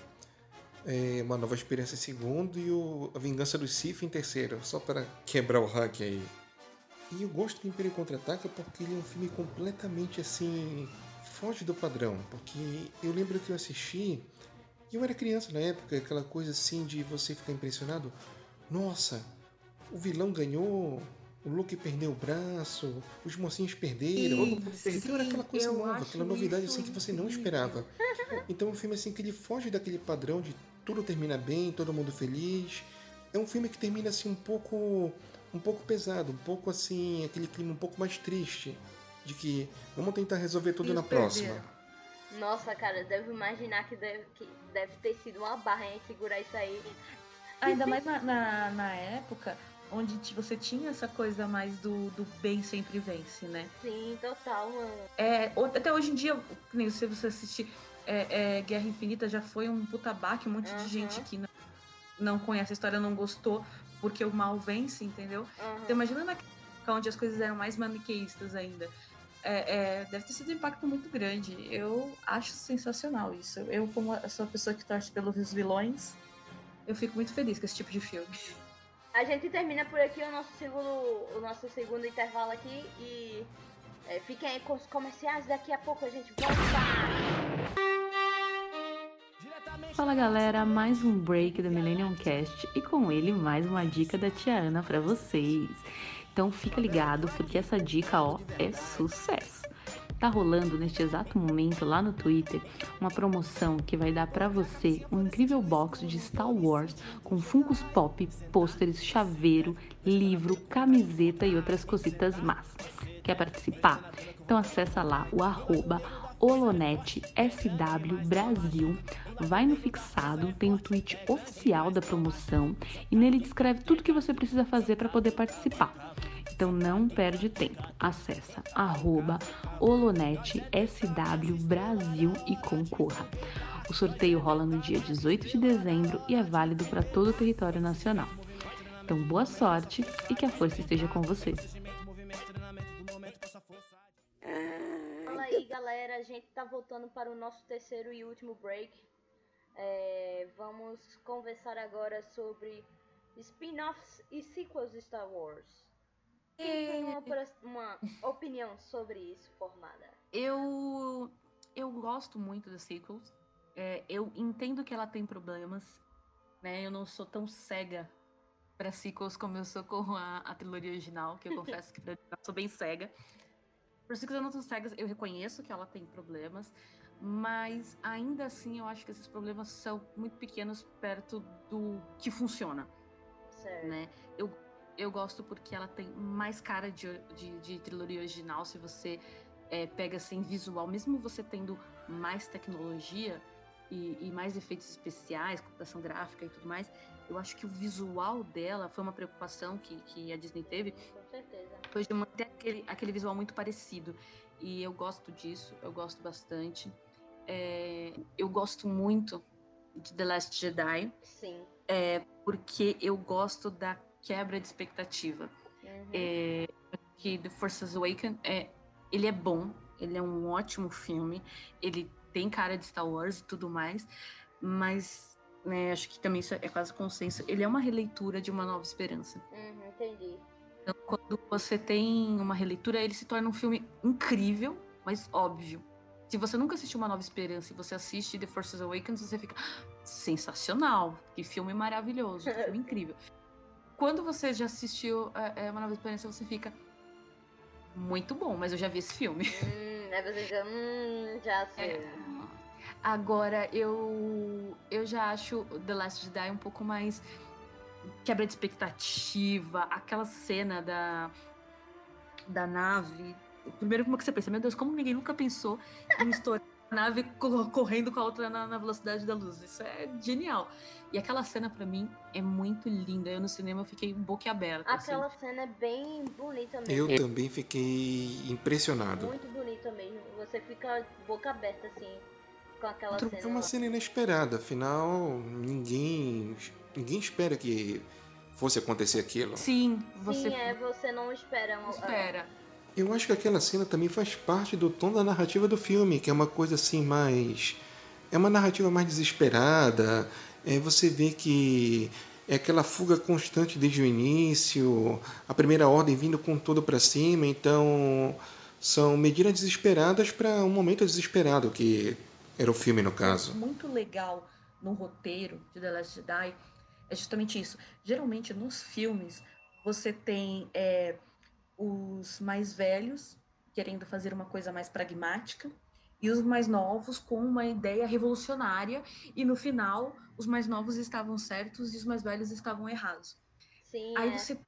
é, Uma Nova Experiência em segundo e o A Vingança do Sith em terceiro, só para quebrar o ranking aí. E eu gosto do Império Contra-Ataca porque ele é um filme completamente assim. foge do padrão. Porque eu lembro que eu assisti. e Eu era criança na época, aquela coisa assim de você ficar impressionado nossa, o vilão ganhou, o Luke perdeu o braço, os mocinhos perderam. Sim, então era aquela coisa nova, aquela novidade assim que você não esperava. <laughs> Então é um filme assim que ele foge daquele padrão de tudo termina bem, todo mundo feliz. É um filme que termina assim um pouco um pouco pesado, um pouco assim, aquele clima um pouco mais triste de que vamos tentar resolver tudo E na próxima. Nossa, cara, devo imaginar que deve, que deve ter sido uma barra em segurar isso aí. Ainda mais na, na, na época onde você tinha essa coisa mais do, do bem sempre vence, né? Sim, total, mano. É, até hoje em dia, se você assistir é, é, Guerra Infinita, já foi um puta baque, um monte Aham. de gente que não, não conhece a história, não gostou, porque o mal vence, entendeu? Aham. Então imagina na época onde as coisas eram mais maniqueístas ainda. É, é, deve ter sido um impacto muito grande. Eu acho sensacional isso. Eu, como sou a pessoa que torce pelos vilões, eu fico muito feliz com esse tipo de filme. A gente termina por aqui o nosso segundo, o nosso segundo intervalo aqui e é, fiquem aí com os comerciais. Daqui a pouco a gente volta. Fala galera, mais um break do Millennium Cast e com ele mais uma dica da Tia Ana pra vocês. Então fica ligado porque essa dica ó é sucesso. Tá rolando neste exato momento lá no Twitter uma promoção que vai dar pra você um incrível box de Star Wars com Funkos Pop, pôsteres, chaveiro, livro, camiseta e outras cositas más. Quer participar? Então acessa lá o arroba HoloNetSW Brasil, vai no fixado, tem o tweet oficial da promoção e nele descreve tudo que você precisa fazer para poder participar. Então não perde tempo, acessa arroba HoloNetSW Brasil e concorra. O sorteio rola no dia 18 de dezembro e é válido para todo o território nacional. Então boa sorte e que a força esteja com vocês. Galera. A gente tá voltando para o nosso terceiro e último break. É, vamos conversar agora sobre spin-offs e sequels de Star Wars. Quem tem uma, opra- uma opinião sobre isso formada? Eu eu gosto muito das sequels. É, eu entendo que ela tem problemas, né? Eu não sou tão cega para sequels como eu sou com a, a trilogia original, que eu <laughs> confesso que pra mim eu sou bem cega. Por sequels eu não sou cega, eu reconheço que ela tem problemas, mas ainda assim eu acho que esses problemas são muito pequenos perto do que funciona Certo. né? Eu, eu gosto porque ela tem mais cara de, de, de trilogia original. Se você é, pega assim visual, mesmo você tendo mais tecnologia e, e mais efeitos especiais, computação gráfica e tudo mais, eu acho que o visual dela foi uma preocupação que, que a Disney teve, Com certeza. Foi de manter aquele, aquele visual muito parecido. E eu gosto disso, eu gosto bastante. É, eu gosto muito de The Last Jedi Sim. porque eu gosto da quebra de expectativa. Uhum. É, que The Forces Awakens é, ele é bom, ele é um ótimo filme, ele tem cara de Star Wars e tudo mais, mas né, acho que também isso é quase consenso. Ele é uma releitura de Uma Nova Esperança. Uhum, entendi. Então, quando você tem uma releitura, ele se torna um filme incrível, mas óbvio. Se você nunca assistiu Uma Nova Esperança e você assiste The Forces Awakens, você fica "Ah, sensacional, que filme maravilhoso, que filme <laughs> incrível. Quando você já assistiu é, é, Uma Nova Esperança, você fica muito bom, mas eu já vi esse filme. Hum, aí você já, hum, já sei. É. Agora, eu eu já acho The Last Jedi um pouco mais quebra de expectativa, aquela cena da da nave. Primeiro, como que você pensa? Meu Deus, como ninguém nunca pensou em estourar a nave co- correndo com a outra na, na velocidade da luz? Isso é genial. E aquela cena, pra mim, é muito linda. Eu no cinema eu fiquei boquiaberta. assim. Aquela cena é bem bonita mesmo. Eu também fiquei impressionado. Muito bonita mesmo. Você fica boca aberta assim com aquela Outro- cena. É uma lá. cena inesperada, afinal, ninguém ninguém espera que fosse acontecer aquilo. Sim, você Sim, é, você não espera. uma- espera. Eu acho que aquela cena também faz parte do tom da narrativa do filme, que é uma coisa assim mais. É uma narrativa mais desesperada. É, você vê que é aquela fuga constante desde o início, a primeira ordem vindo com tudo para cima, então são medidas desesperadas para um momento desesperado, que era o filme no caso. muito legal no roteiro de The Last Jedi é justamente isso. Geralmente nos filmes você tem é, os mais velhos querendo fazer uma coisa mais pragmática e os mais novos com uma ideia revolucionária e no final os mais novos estavam certos e os mais velhos estavam errados. Sim. Aí é. você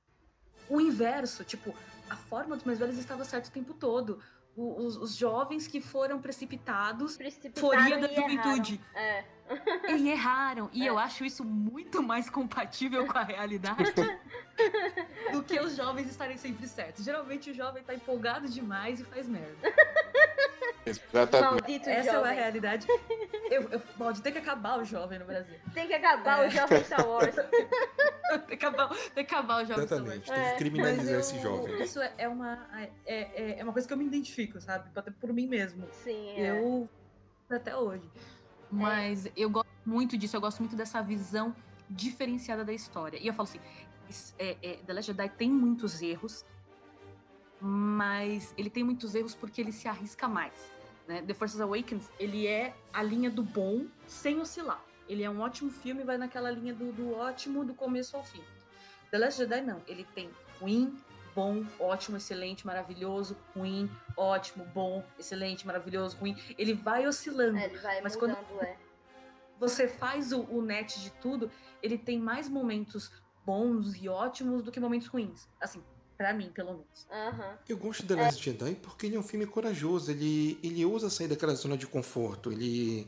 o inverso, tipo, a forma dos mais velhos estava certa o tempo todo. O- os, os jovens que foram precipitados Precipitaram foria da juventude. É. E erraram. E É. eu acho isso muito mais compatível com a realidade. do que os jovens estarem sempre certos. Geralmente o jovem tá empolgado demais e faz merda. Exatamente. Maldito Essa é a jovem. realidade. Eu, eu, pode ter que acabar o jovem no Brasil. Tem que acabar É. o jovem Star Wars. <laughs> Tem que acabar, tem que acabar o jovem Star Wars. Exatamente, tem É. que criminalizar Mas eu- esse jovem. Isso é, é uma, é, é, é uma coisa que eu me identifico, sabe? Até por mim mesmo. Sim, é. Eu até hoje. Mas eu gosto muito disso, eu gosto muito dessa visão diferenciada da história. E eu falo assim, é, é, The Last Jedi tem muitos erros, mas ele tem muitos erros porque ele se arrisca mais. Né? The Force Awakens, ele é a linha do bom sem oscilar. Ele é um ótimo filme, vai naquela linha do, do ótimo do começo ao fim. The Last Jedi não, ele tem ruim, bom, ótimo, excelente, maravilhoso, ruim, ótimo, bom, excelente, maravilhoso, ruim. Ele vai oscilando É, ele vai Mas quando- mudando, é. você faz o, o net de tudo, ele tem mais momentos bons e ótimos do que momentos ruins. Assim, pra mim, pelo menos. Aham. Eu gosto de The Last Jedi porque ele é um filme corajoso. Ele, ele ousa sair daquela zona de conforto. Ele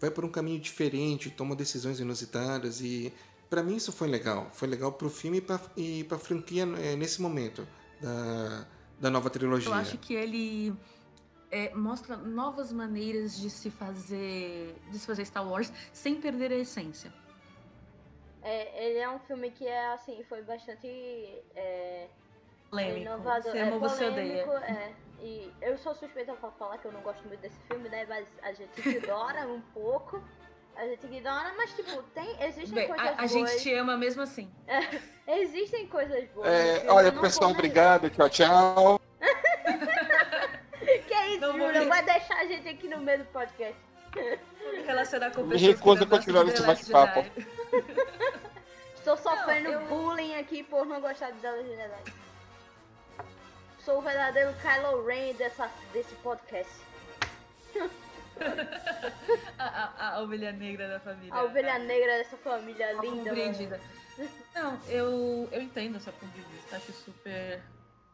vai por um caminho diferente, toma decisões inusitadas e pra mim isso foi legal. Foi legal pro filme e pra, e pra franquia é, nesse momento da, da nova trilogia. Eu acho que ele é, mostra novas maneiras de se fazer de se fazer Star Wars sem perder a essência. É, ele é um filme que é assim, foi bastante é, Polêmico. inovador. Você é ama ou você polêmico, odeia. é. E eu sou suspeita pra falar que eu não gosto muito desse filme, né? Mas a gente ignora um pouco. A gente ignora, mas tipo, tem, existem Bem, coisas a, a boas. gente te ama mesmo assim. Existem coisas boas. É, olha, pessoal, obrigado. Tchau, tchau. <laughs> Que é isso, Não Júlia? Vai deixar a gente aqui no meio do podcast. Vou me relacionar com Me pessoas recuso que a <laughs> não continuar nesse bate-papo. Estou sofrendo eu- bullying aqui por não gostar de Legend Jedi. Sou o verdadeiro Kylo Ren dessa, desse podcast. <laughs> A, a- a ovelha negra da família. A ovelha negra dessa família A linda. compreendida. Não, eu, eu entendo essa ponto de vista. Acho super,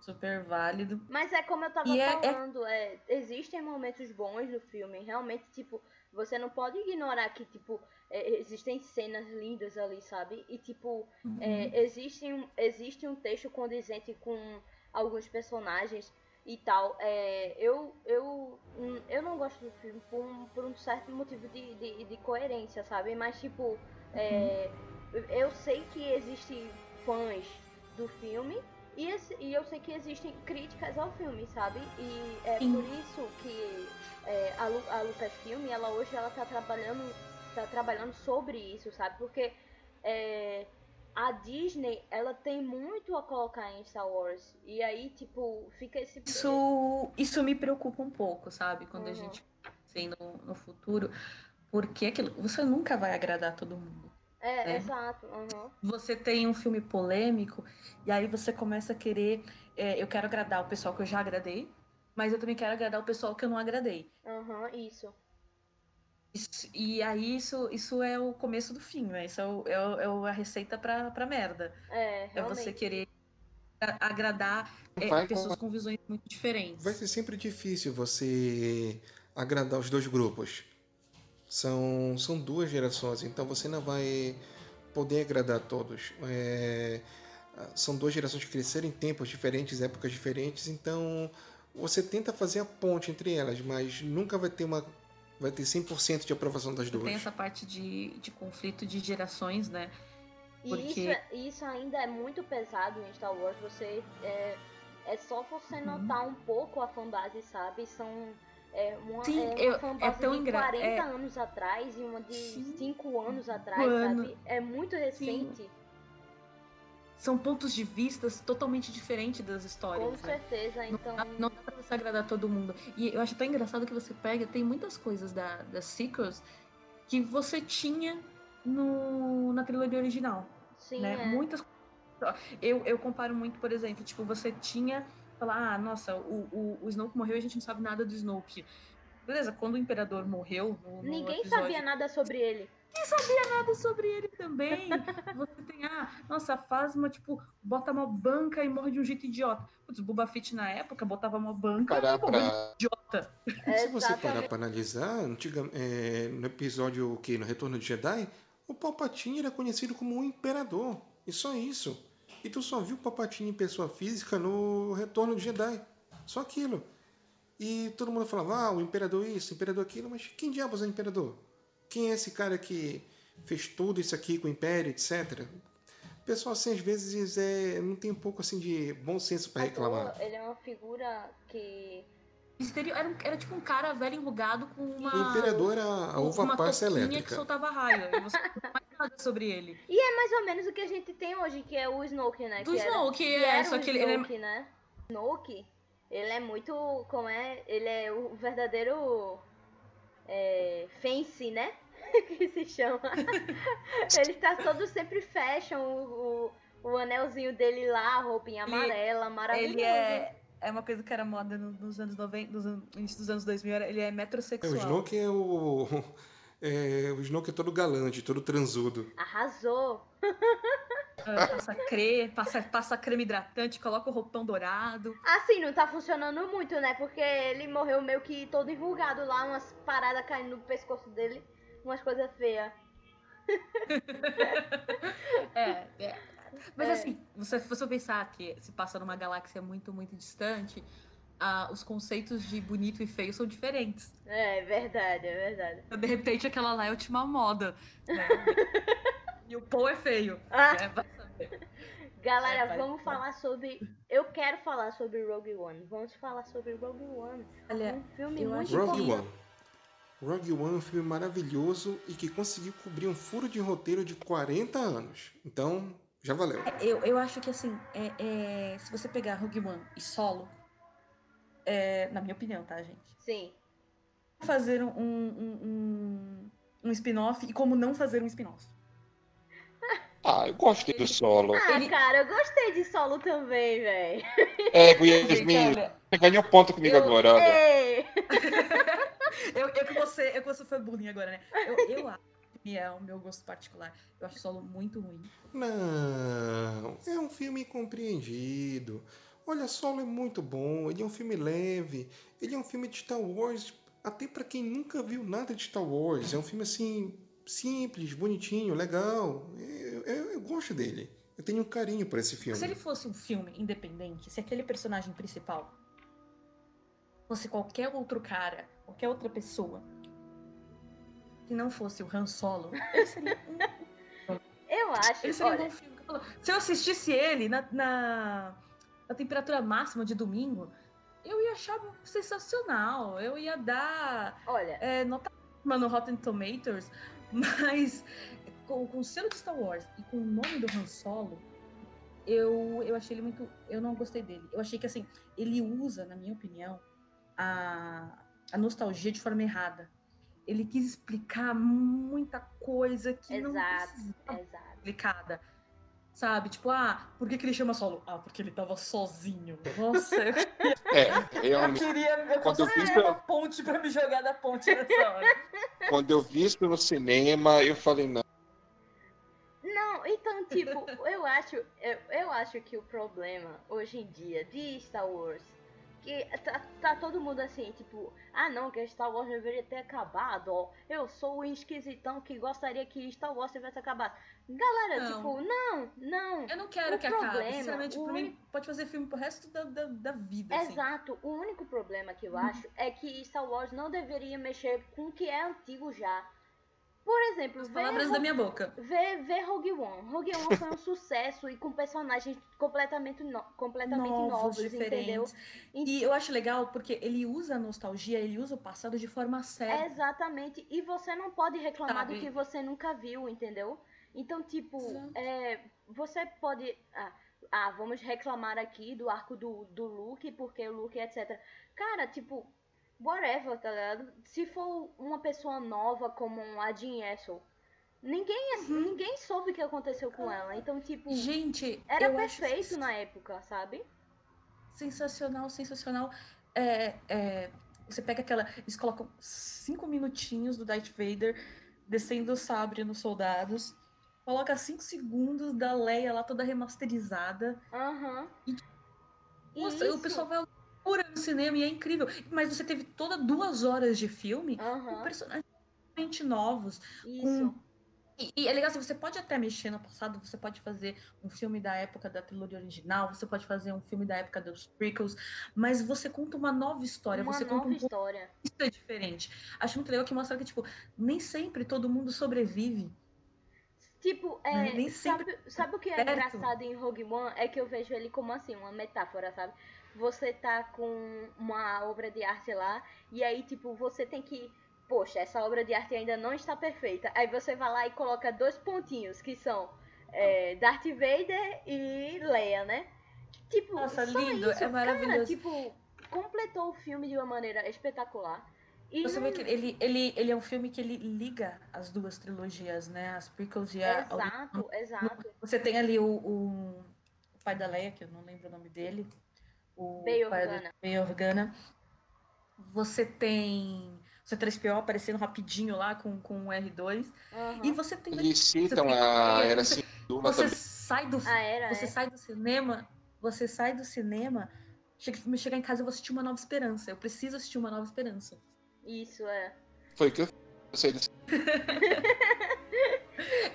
super válido. Mas é como eu tava E é- é- falando, é, existem momentos bons no filme. Realmente, tipo, você não pode ignorar que, tipo, é, existem cenas lindas ali, sabe? E, tipo, Uhum. é, existe, um, existe um texto condizente com alguns personagens e tal. É, eu, eu, hum, eu não gosto do filme por um, por um certo motivo de, de, de coerência, sabe? Mas, tipo, é, eu sei que existem fãs do filme e, esse- e eu sei que existem críticas ao filme, sabe? E é Sim. por isso que é, a, Lu, a Lucasfilm, ela hoje ela tá trabalhando, tá trabalhando sobre isso, sabe? Porque é, a Disney, ela tem muito a colocar em Star Wars. E aí, tipo, fica esse. Isso, isso me preocupa um pouco, sabe? Quando a Uhum. gente pensa no, no futuro. Porque aquilo, você nunca vai agradar todo mundo. É, É. exato. uhum. Você tem um filme polêmico, e aí você começa a querer. é, eu quero agradar o pessoal que eu já agradei, mas eu também quero agradar o pessoal que eu não agradei. Uhum, isso. Isso- e aí isso, isso é o começo do fim, né? Isso é, o- é o- é a receita pra, pra merda. É, É você querer agradar é, Vai com- pessoas com visões muito diferentes. Vai ser sempre difícil você agradar os dois grupos. São, são duas gerações, então você não vai poder agradar a todos. É, são duas gerações que cresceram em tempos diferentes, épocas diferentes, então você tenta fazer a ponte entre elas, mas nunca vai ter uma vai ter 100% de aprovação das duas. Tem essa parte de, de conflito de gerações, né? E Porque- isso, isso ainda é muito pesado em Star Wars. Você é, é só você Uhum. notar um pouco a fanbase, sabe? São é, uma, Sim, é uma eu- é fanbase tão de engra- 40 é- anos atrás e uma de Sim. 5 anos atrás, sabe? É muito recente. São pontos de vistas totalmente diferentes das histórias. Com né? certeza, então. Não, não dá pra você agradar todo mundo. E eu acho tão engraçado que você pega, tem muitas coisas da, das sequels que você tinha no, na trilogia original. Sim, né? é. Muitas eu, eu comparo muito, por exemplo, tipo, você tinha falar, ah, nossa, o, o, o Snoke morreu e a gente não sabe nada do Snoke. Beleza, quando o Imperador morreu no, no Ninguém episódio, sabia nada sobre ele. nada sobre ele também. Você tem, ah, nossa, a Phasma, tipo, bota uma banca e morre de um jeito idiota. Putz, o Boba Fett na época botava uma banca Parar e pra. idiota. <laughs> Se você parar para analisar, antiga, é, no episódio que no Retorno de Jedi, o Palpatine era conhecido como um imperador. E só isso. E tu só viu o Palpatine em pessoa física no Retorno de Jedi. Só aquilo. E todo mundo falava, ah, o imperador isso, o imperador aquilo, mas quem diabos é o imperador? Quem é esse cara que fez tudo isso aqui com o império, etc. O pessoal, assim, às vezes é, não tem um pouco assim de bom senso para reclamar. Ele é uma figura que. Era, um- era tipo um cara velho enrugado com uma. O imperador era a uva uma passa touquinha que elétrica. soltava raio. E você não sabe mais nada sobre ele. É mais ou menos o que a gente tem hoje, que é o Snoke, né? Do que era- Snoke, que é, era só o que ele, ele é Snoke, né? Snoke, ele é muito. Como é? Ele é o verdadeiro. É, fancy, né? <laughs> que se chama. <laughs> ele tá todo sempre fashion, o, o, o anelzinho dele lá, a roupinha Ele- amarela, maravilhoso. Ele é. É uma coisa que era moda no- nos anos 90, nos início dos anos 2000, era- ele é É, metrosexual. o Snoke é o. <laughs> É, o Snoke é todo galante, todo transudo. Arrasou. Ah, Passa, cre, passa, passa creme hidratante, coloca o roupão dourado. Assim, não tá funcionando muito, né? Porque ele morreu meio que todo enrugado lá, umas paradas caindo no pescoço dele, umas coisas feias. <laughs> É, é. Mas É. assim, você, se você pensar que se passa numa galáxia muito, muito distante, ah, os conceitos de bonito e feio são diferentes. É verdade, é verdade. De repente aquela lá é a última moda. Né? <laughs> e o Paul é feio. Ah, né? Vai saber. galera, É, vamos vai. falar sobre. Eu quero falar sobre Rogue One. Vamos falar sobre Rogue One. Olha, Um filme eu muito Rogue bom. One. Rogue One é um filme maravilhoso e que conseguiu cobrir um furo de roteiro de 40 anos. Então, já valeu. eu, eu acho que assim, é, é, se você pegar Rogue One e Solo, é, na minha opinião, tá, gente? Sim. Fazer um, um, um, um spin-off e como não fazer um spin-off. Ah, eu gostei do solo. Ah, Ele- cara, eu gostei de solo também, velho. É, Yasmin, olha, você ganhou ponto comigo eu- agora, olha. <laughs> Eu, eu que você, eu que você foi bullying agora, né? Eu, eu acho que é o meu gosto particular. Eu acho solo muito ruim. Não, é um filme compreendido. Olha, Solo é muito bom, ele é um filme leve, ele é um filme de Star Wars, até pra quem nunca viu nada de Star Wars. É um filme assim, simples, bonitinho, legal. Eu, eu- eu gosto dele. Eu tenho um carinho por esse filme. Se ele fosse um filme independente, se aquele personagem principal fosse qualquer outro cara, qualquer outra pessoa, que não fosse o Han Solo, ele seria um, <laughs> Eu acho, ele seria um olha, bom filme. Se eu assistisse ele na, na, na temperatura máxima de domingo, eu ia achar sensacional. Eu ia dar olha, é, nota no Rotten Tomatoes, mas com, com o selo de Star Wars e com o nome do Han Solo, eu, eu achei ele muito. Eu não gostei dele. Eu achei que assim, ele usa, na minha opinião, a, a nostalgia de forma errada. Ele quis explicar muita coisa que não exato, precisava exato. explicada. Sabe? Tipo, ah, por que, que ele chama solo? Ah, porque ele tava sozinho. Nossa, eu, <laughs> É, eu realmente. queria. Eu Quando eu consegui fiz, uma eu- ponte pra me jogar da ponte nessa hora. Quando eu vi isso no cinema, eu falei, não. Não, então, tipo, eu acho, eu, eu acho que o problema hoje em dia de Star Wars, que tá, tá todo mundo assim, tipo, ah não, que Star Wars deveria ter acabado, ó. Eu sou o esquisitão que gostaria que Star Wars tivesse acabado. Galera, Não. tipo, não, não. Eu não quero O que acabe. problema, Sinceramente, o pra mim, pode fazer filme pro resto da, da, da vida. assim. Exato, o único problema que eu acho é que Star Wars não deveria mexer com o que é antigo já. Por exemplo, As vê palavras Ro- da minha boca. Vê, vê Rogue One. Rogue One foi um <laughs> sucesso e com personagens completamente, no- completamente novos, entendeu? E eu acho legal porque ele usa a nostalgia, ele usa o passado de forma certa. Exatamente. E você não pode reclamar do Sabe? que você nunca viu, entendeu? Então, tipo, é, você pode. Ah, ah, vamos reclamar aqui do arco do, do Luke, porque o Luke, etc. Cara, tipo, whatever, tá ligado? Se for uma pessoa nova como um Adin Essel, Ninguém, assim, ninguém soube o que aconteceu com ela. Então, tipo, Gente, era eu acho perfeito na época, sabe? sensacional, sensacional. É, é, você pega aquela. Eles colocam cinco minutinhos do Darth Vader descendo o sabre nos soldados. Coloca cinco segundos da Leia lá toda remasterizada. Aham. E- Nossa, Isso. o pessoal vai loucura no cinema e é incrível. Mas você teve toda duas horas de filme com Aham. personagens totalmente novos. Isso. E, e é legal, assim, você pode até mexer no passado, você pode fazer um filme da época da trilogia original, você pode fazer um filme da época dos prequels, mas você conta uma nova história, Uma você nova conta um história. de vista diferente. Acho muito legal que mostra que, tipo, nem sempre todo mundo sobrevive. Tipo, é? Nem sempre sabe, sabe o que é engraçado em Rogue One? É que eu vejo ele como assim, uma metáfora, sabe? Você tá com uma obra de arte lá, e aí, tipo, você tem que. Poxa, essa obra de arte ainda não está perfeita. Aí você vai lá e coloca dois pontinhos, que são é, Darth Vader e Leia, né? Tipo, Nossa, lindo, isso, é maravilhoso. Cara, tipo, completou o filme de uma maneira espetacular. E Você não- vê que ele, ele, ele é um filme que ele liga as duas trilogias, né? As prequels e a, a Exato, exato. Você tem ali o, o, o pai da Leia, que eu não lembro o nome dele. O do- Organa. Bail Organa. Você tem o C3PO aparecendo rapidinho lá com, com o R2. Aham. E você tem. Eles citam Você tem- a Era você- Você sai do. Era, Você é. sai do cinema. Você sai do cinema. Chega, me chegar em casa, eu vou assistir uma nova esperança. Eu preciso assistir uma nova esperança. Isso, é. Foi o que eu fiz. Eu saí do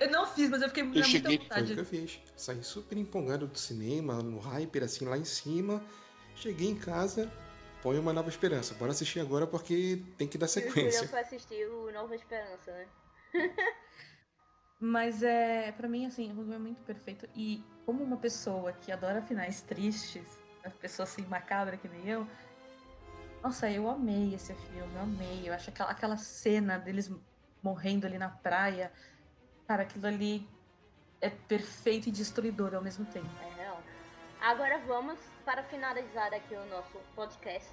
Eu não fiz, mas eu fiquei muito cheguei- muita Foi o que vontade. eu fiz. Saí super empolgado do cinema, no hyper, assim, lá em cima. Cheguei em casa, põe uma nova esperança. Bora assistir agora porque tem que dar sequência. foi assistir o Nova Esperança, né? <laughs> Mas é, para mim, assim, o filme é muito perfeito. E como uma pessoa que adora finais tristes, uma pessoa assim macabra que nem eu, nossa, eu amei esse filme, eu amei. Eu acho aquela, aquela cena deles morrendo ali na praia, cara, aquilo ali é perfeito e destruidor ao mesmo tempo. Agora vamos, para finalizar aqui o nosso podcast,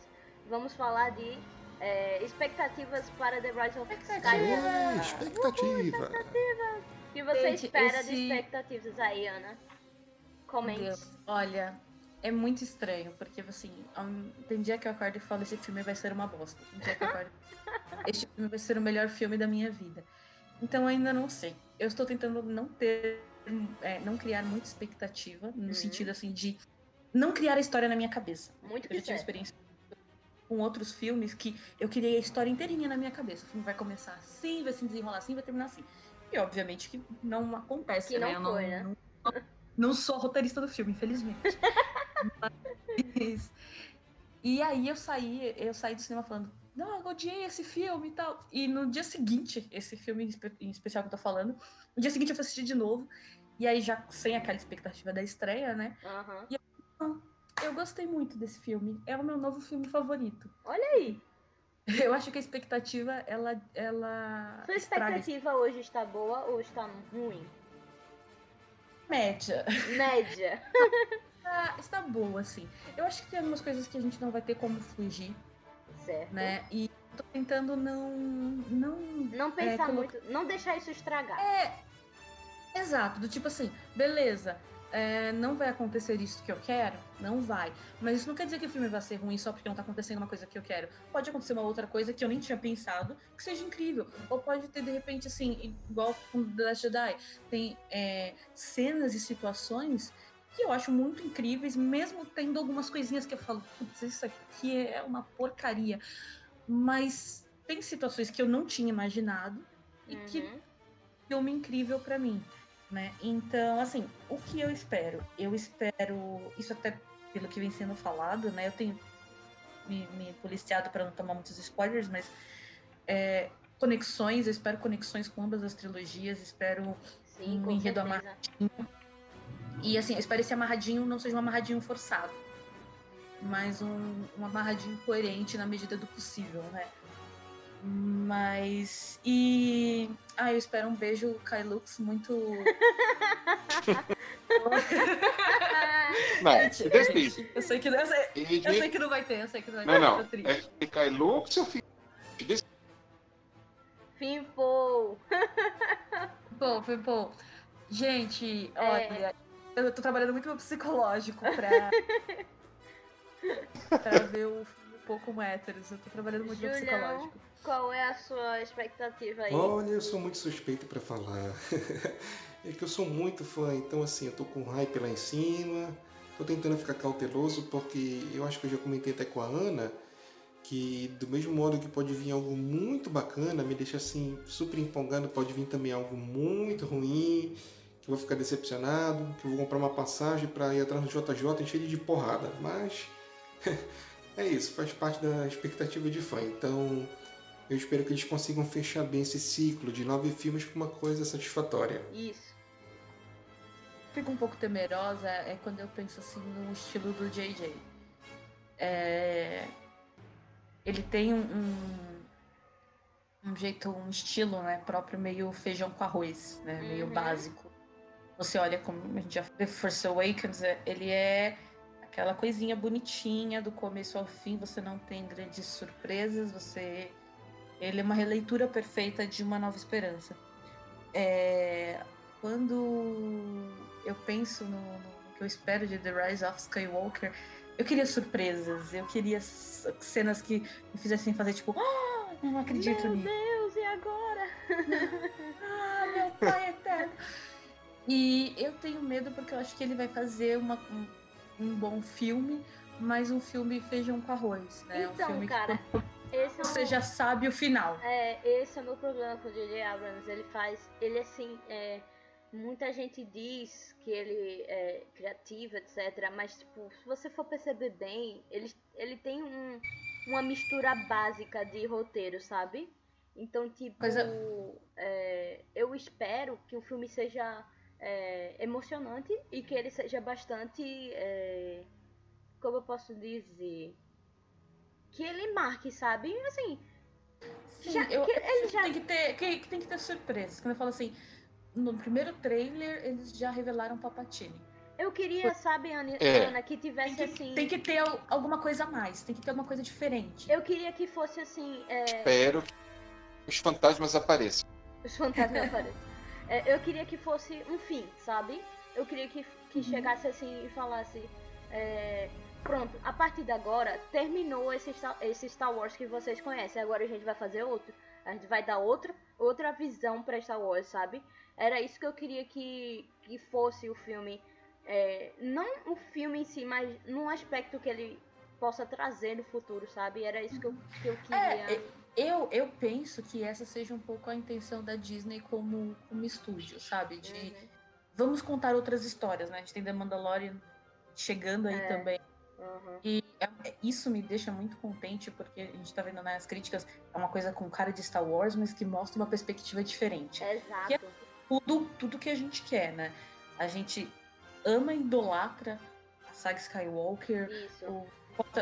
vamos falar de é, expectativas para The Rise of Skywalker. É, expectativa. O que você Gente, espera de esse- expectativas aí, Ana? Comente. Deus, olha, é muito estranho, porque assim, tem dia que eu acordo e falo, esse filme vai ser uma bosta. Tem dia que eu acordo, <laughs> este filme vai ser o melhor filme da minha vida. Então ainda não sei. Eu estou tentando não ter, é, não criar muita expectativa, no Uhum. sentido assim de não criar a história na minha cabeça. Muito Eu já tive experiência com outros filmes que eu criei a história inteirinha na minha cabeça. O filme vai começar assim, vai se desenrolar assim, vai terminar assim. E obviamente que não acontece, Que não né? Eu foi, né? não, não sou roteirista do filme, infelizmente. <laughs> Mas- E aí eu saí, eu saí do cinema falando, não, eu odiei esse filme e tal. E no dia seguinte, esse filme em espe- em especial que eu tô falando, no dia seguinte eu fui assistir de novo. E aí já sem aquela expectativa da estreia, né? Aham. Eu gostei muito desse filme. É o meu novo filme favorito. Olha aí. <laughs> Eu acho que a expectativa, ela. ela Sua estraga expectativa hoje está boa ou está ruim? média. Média. Está, <laughs> está boa, assim. Eu acho que tem algumas coisas que a gente não vai ter como fugir, Certo. né? E tô tentando não. Não. Não pensar colocar- muito, não deixar isso estragar. É. Exato, do tipo assim, beleza. é, não vai acontecer isso que eu quero? Não vai. Mas isso não quer dizer que o filme vai ser ruim só porque não tá acontecendo uma coisa que eu quero. Pode acontecer uma outra coisa que eu nem tinha pensado que seja incrível. Ou pode ter, de repente, assim, igual com The Last Jedi, tem é, cenas e situações que eu acho muito incríveis, mesmo tendo algumas coisinhas que eu falo, putz, isso aqui é uma porcaria. Mas tem situações que eu não tinha imaginado e que Uhum. filme incrível pra mim, né? Então, assim, o que eu espero? Eu espero, isso até pelo que vem sendo falado, né? Eu tenho me, me policiado para não tomar muitos spoilers, mas é, conexões, eu espero conexões com ambas as trilogias, espero Sim, um enredo certeza. E assim, eu espero esse amarradinho não seja um amarradinho forçado, mas um, um amarradinho coerente na medida do possível, né? Mas. E. Ah, eu espero um beijo Kylux muito. <laughs> Não, gente, eu sei que não, eu sei, E eu sei que não vai ter, eu sei que não vai Não, ter. não. tô triste. É Skylux ou Fimple. Bom, foi bom. Gente, É. eu tô trabalhando muito no psicológico pra, <laughs> pra ver o filme um pouco héteros. Eu tô trabalhando muito no Julião. psicológico. Qual é a sua expectativa aí? Olha, eu sou muito suspeito pra falar. <laughs> é que eu sou muito fã, então assim, eu tô com hype lá em cima. Tô tentando ficar cauteloso porque eu acho que eu já comentei até com a Ana que do mesmo modo que pode vir algo muito bacana, me deixa assim super empolgado, pode vir também algo muito ruim, que vou ficar decepcionado, que eu vou comprar uma passagem para ir atrás do JJ encher ele de porrada. Mas <laughs> é isso, faz parte da expectativa de fã. Então eu espero que eles consigam fechar bem esse ciclo de nove filmes com uma coisa satisfatória. Isso. Fico um pouco temerosa é quando eu penso assim no estilo do JJ. É, Ele tem um, um, um jeito, um estilo, né, próprio meio feijão com arroz, né, meio Uhum. básico. Você olha como a gente já The Force Awakens, é- ele é aquela coisinha bonitinha do começo ao fim, você não tem grandes surpresas, você ele é uma releitura perfeita de Uma Nova Esperança. É, Quando eu penso no, no que eu espero de The Rise of Skywalker, eu queria surpresas, eu queria cenas que me fizessem fazer tipo, ah, não acredito Meu nisso. Deus, e agora? <laughs> Ah, meu pai eterno. E eu tenho medo porque eu acho que ele vai fazer uma- um, um bom filme, mas um filme feijão com arroz, né? um Então, filme cara, <laughs> que é você já sabe o final. É, esse é o meu problema com o J.J. Abrams. Ele faz. Ele assim. É, muita gente diz que ele é criativo, etc. Mas, tipo, se você for perceber bem, ele, ele tem um, uma mistura básica de roteiro, sabe? Então, tipo. Coisa- é, eu espero que o filme seja é, emocionante e que ele seja bastante. é, como eu posso dizer? Que ele marque, sabe? Assim. Sim, Já- eu, que eu ele já- tem que ter, que, que tem que ter surpresas. Quando eu falo assim, no primeiro trailer eles já revelaram Papatini. Eu queria, sabe, Ana, É. Ana, que tivesse Tem que, assim. tem que ter al- alguma coisa a mais, tem que ter alguma coisa diferente. Eu queria que fosse assim. é, Espero que os fantasmas apareçam. Os fantasmas aparecem. É, eu queria que fosse um fim, sabe? Eu queria que, que Uhum. chegasse assim e falasse. é, pronto, a partir de agora terminou esse, Star- esse Star Wars que vocês conhecem. Agora a gente vai fazer outro. A gente vai dar outra, outra visão pra Star Wars, sabe? Era isso que eu queria que, que fosse o filme. É, não o filme em si, mas num aspecto que ele possa trazer no futuro, sabe? Era isso que eu, que eu queria. É, eu, eu penso que essa seja um pouco a intenção da Disney como, como estúdio, sabe? De Uhum. vamos contar outras histórias, né? A gente tem The Mandalorian chegando aí É. também. Uhum. E é- isso me deixa muito contente, porque a gente tá vendo nas críticas, é uma coisa com cara de Star Wars, mas que mostra uma perspectiva diferente. Exato. Tudo, tudo que a gente quer, né? A gente ama e idolatra a saga Skywalker, Isso. o-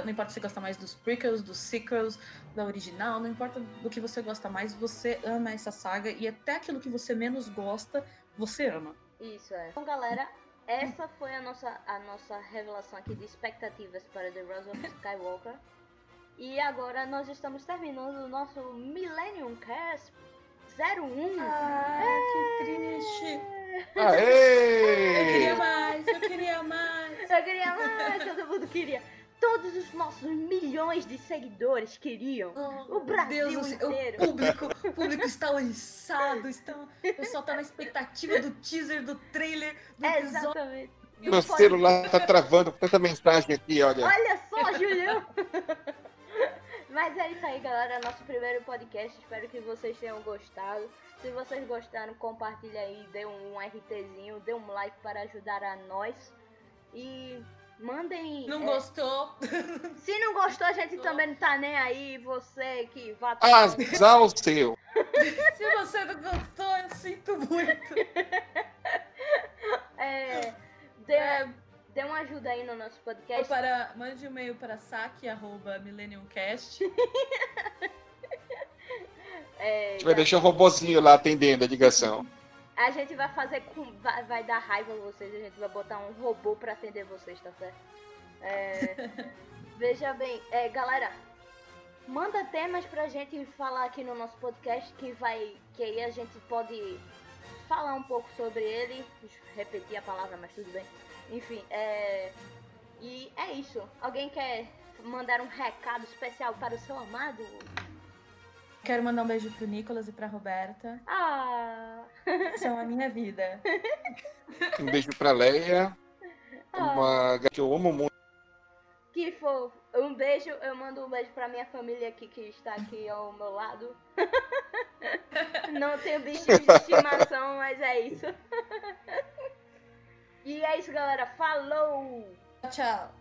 não importa se você gosta mais dos prequels, dos sequels, da original, não importa do que você gosta mais, você ama essa saga e até aquilo que você menos gosta, você ama. Isso é. Então, galera, essa foi a nossa, a nossa revelação aqui de expectativas para The Rise of Skywalker. E agora nós estamos terminando o nosso Millennium Cast 01. Ah, que triste! Eu queria Aê! mais, eu queria mais. Eu queria mais, todo mundo queria. Todos os nossos milhões de seguidores queriam. Oh, O Brasil Deus inteiro. O público, o <laughs> público está oriçado, está, o pessoal tá na expectativa do teaser, do trailer, do episódio. Exatamente. Meu Do pod- celular tá travando com tanta mensagem aqui, olha. Olha só, Julião! <laughs> Mas é isso aí, galera. Nosso primeiro podcast. Espero que vocês tenham gostado. Se vocês gostaram, compartilha aí, dê um RTzinho, dê um like para ajudar a nós. E mandem. Não é, gostou? Se não gostou, a gente também não tá nem aí. Você que vá. Azar o seu. Se você não gostou, eu sinto muito. É, dê, dê uma ajuda aí no nosso Ou podcast. para, mande um e-mail para saque.millenniumcast. <laughs> É, A gente vai deixar o robozinho lá atendendo a ligação. A gente vai fazer com. Vai, vai dar raiva a vocês, a gente vai botar um robô pra atender vocês, tá certo? É, <laughs> veja bem, é, galera, manda temas pra gente falar aqui no nosso podcast que vai. Que aí a gente pode falar um pouco sobre ele. Repetir a palavra, mas tudo bem. Enfim, é. E é isso. Alguém quer mandar um recado especial para o seu amado? Quero mandar um beijo pro Nicolas e pra Roberta. Ah! São a minha vida. Um beijo pra Leia, uma gata que eu amo muito. Que fofo. Um beijo, eu mando um beijo pra minha família aqui que está aqui ao meu lado. Não tenho bichinhos de estimação, mas é isso. E é isso, galera. Falou! Tchau.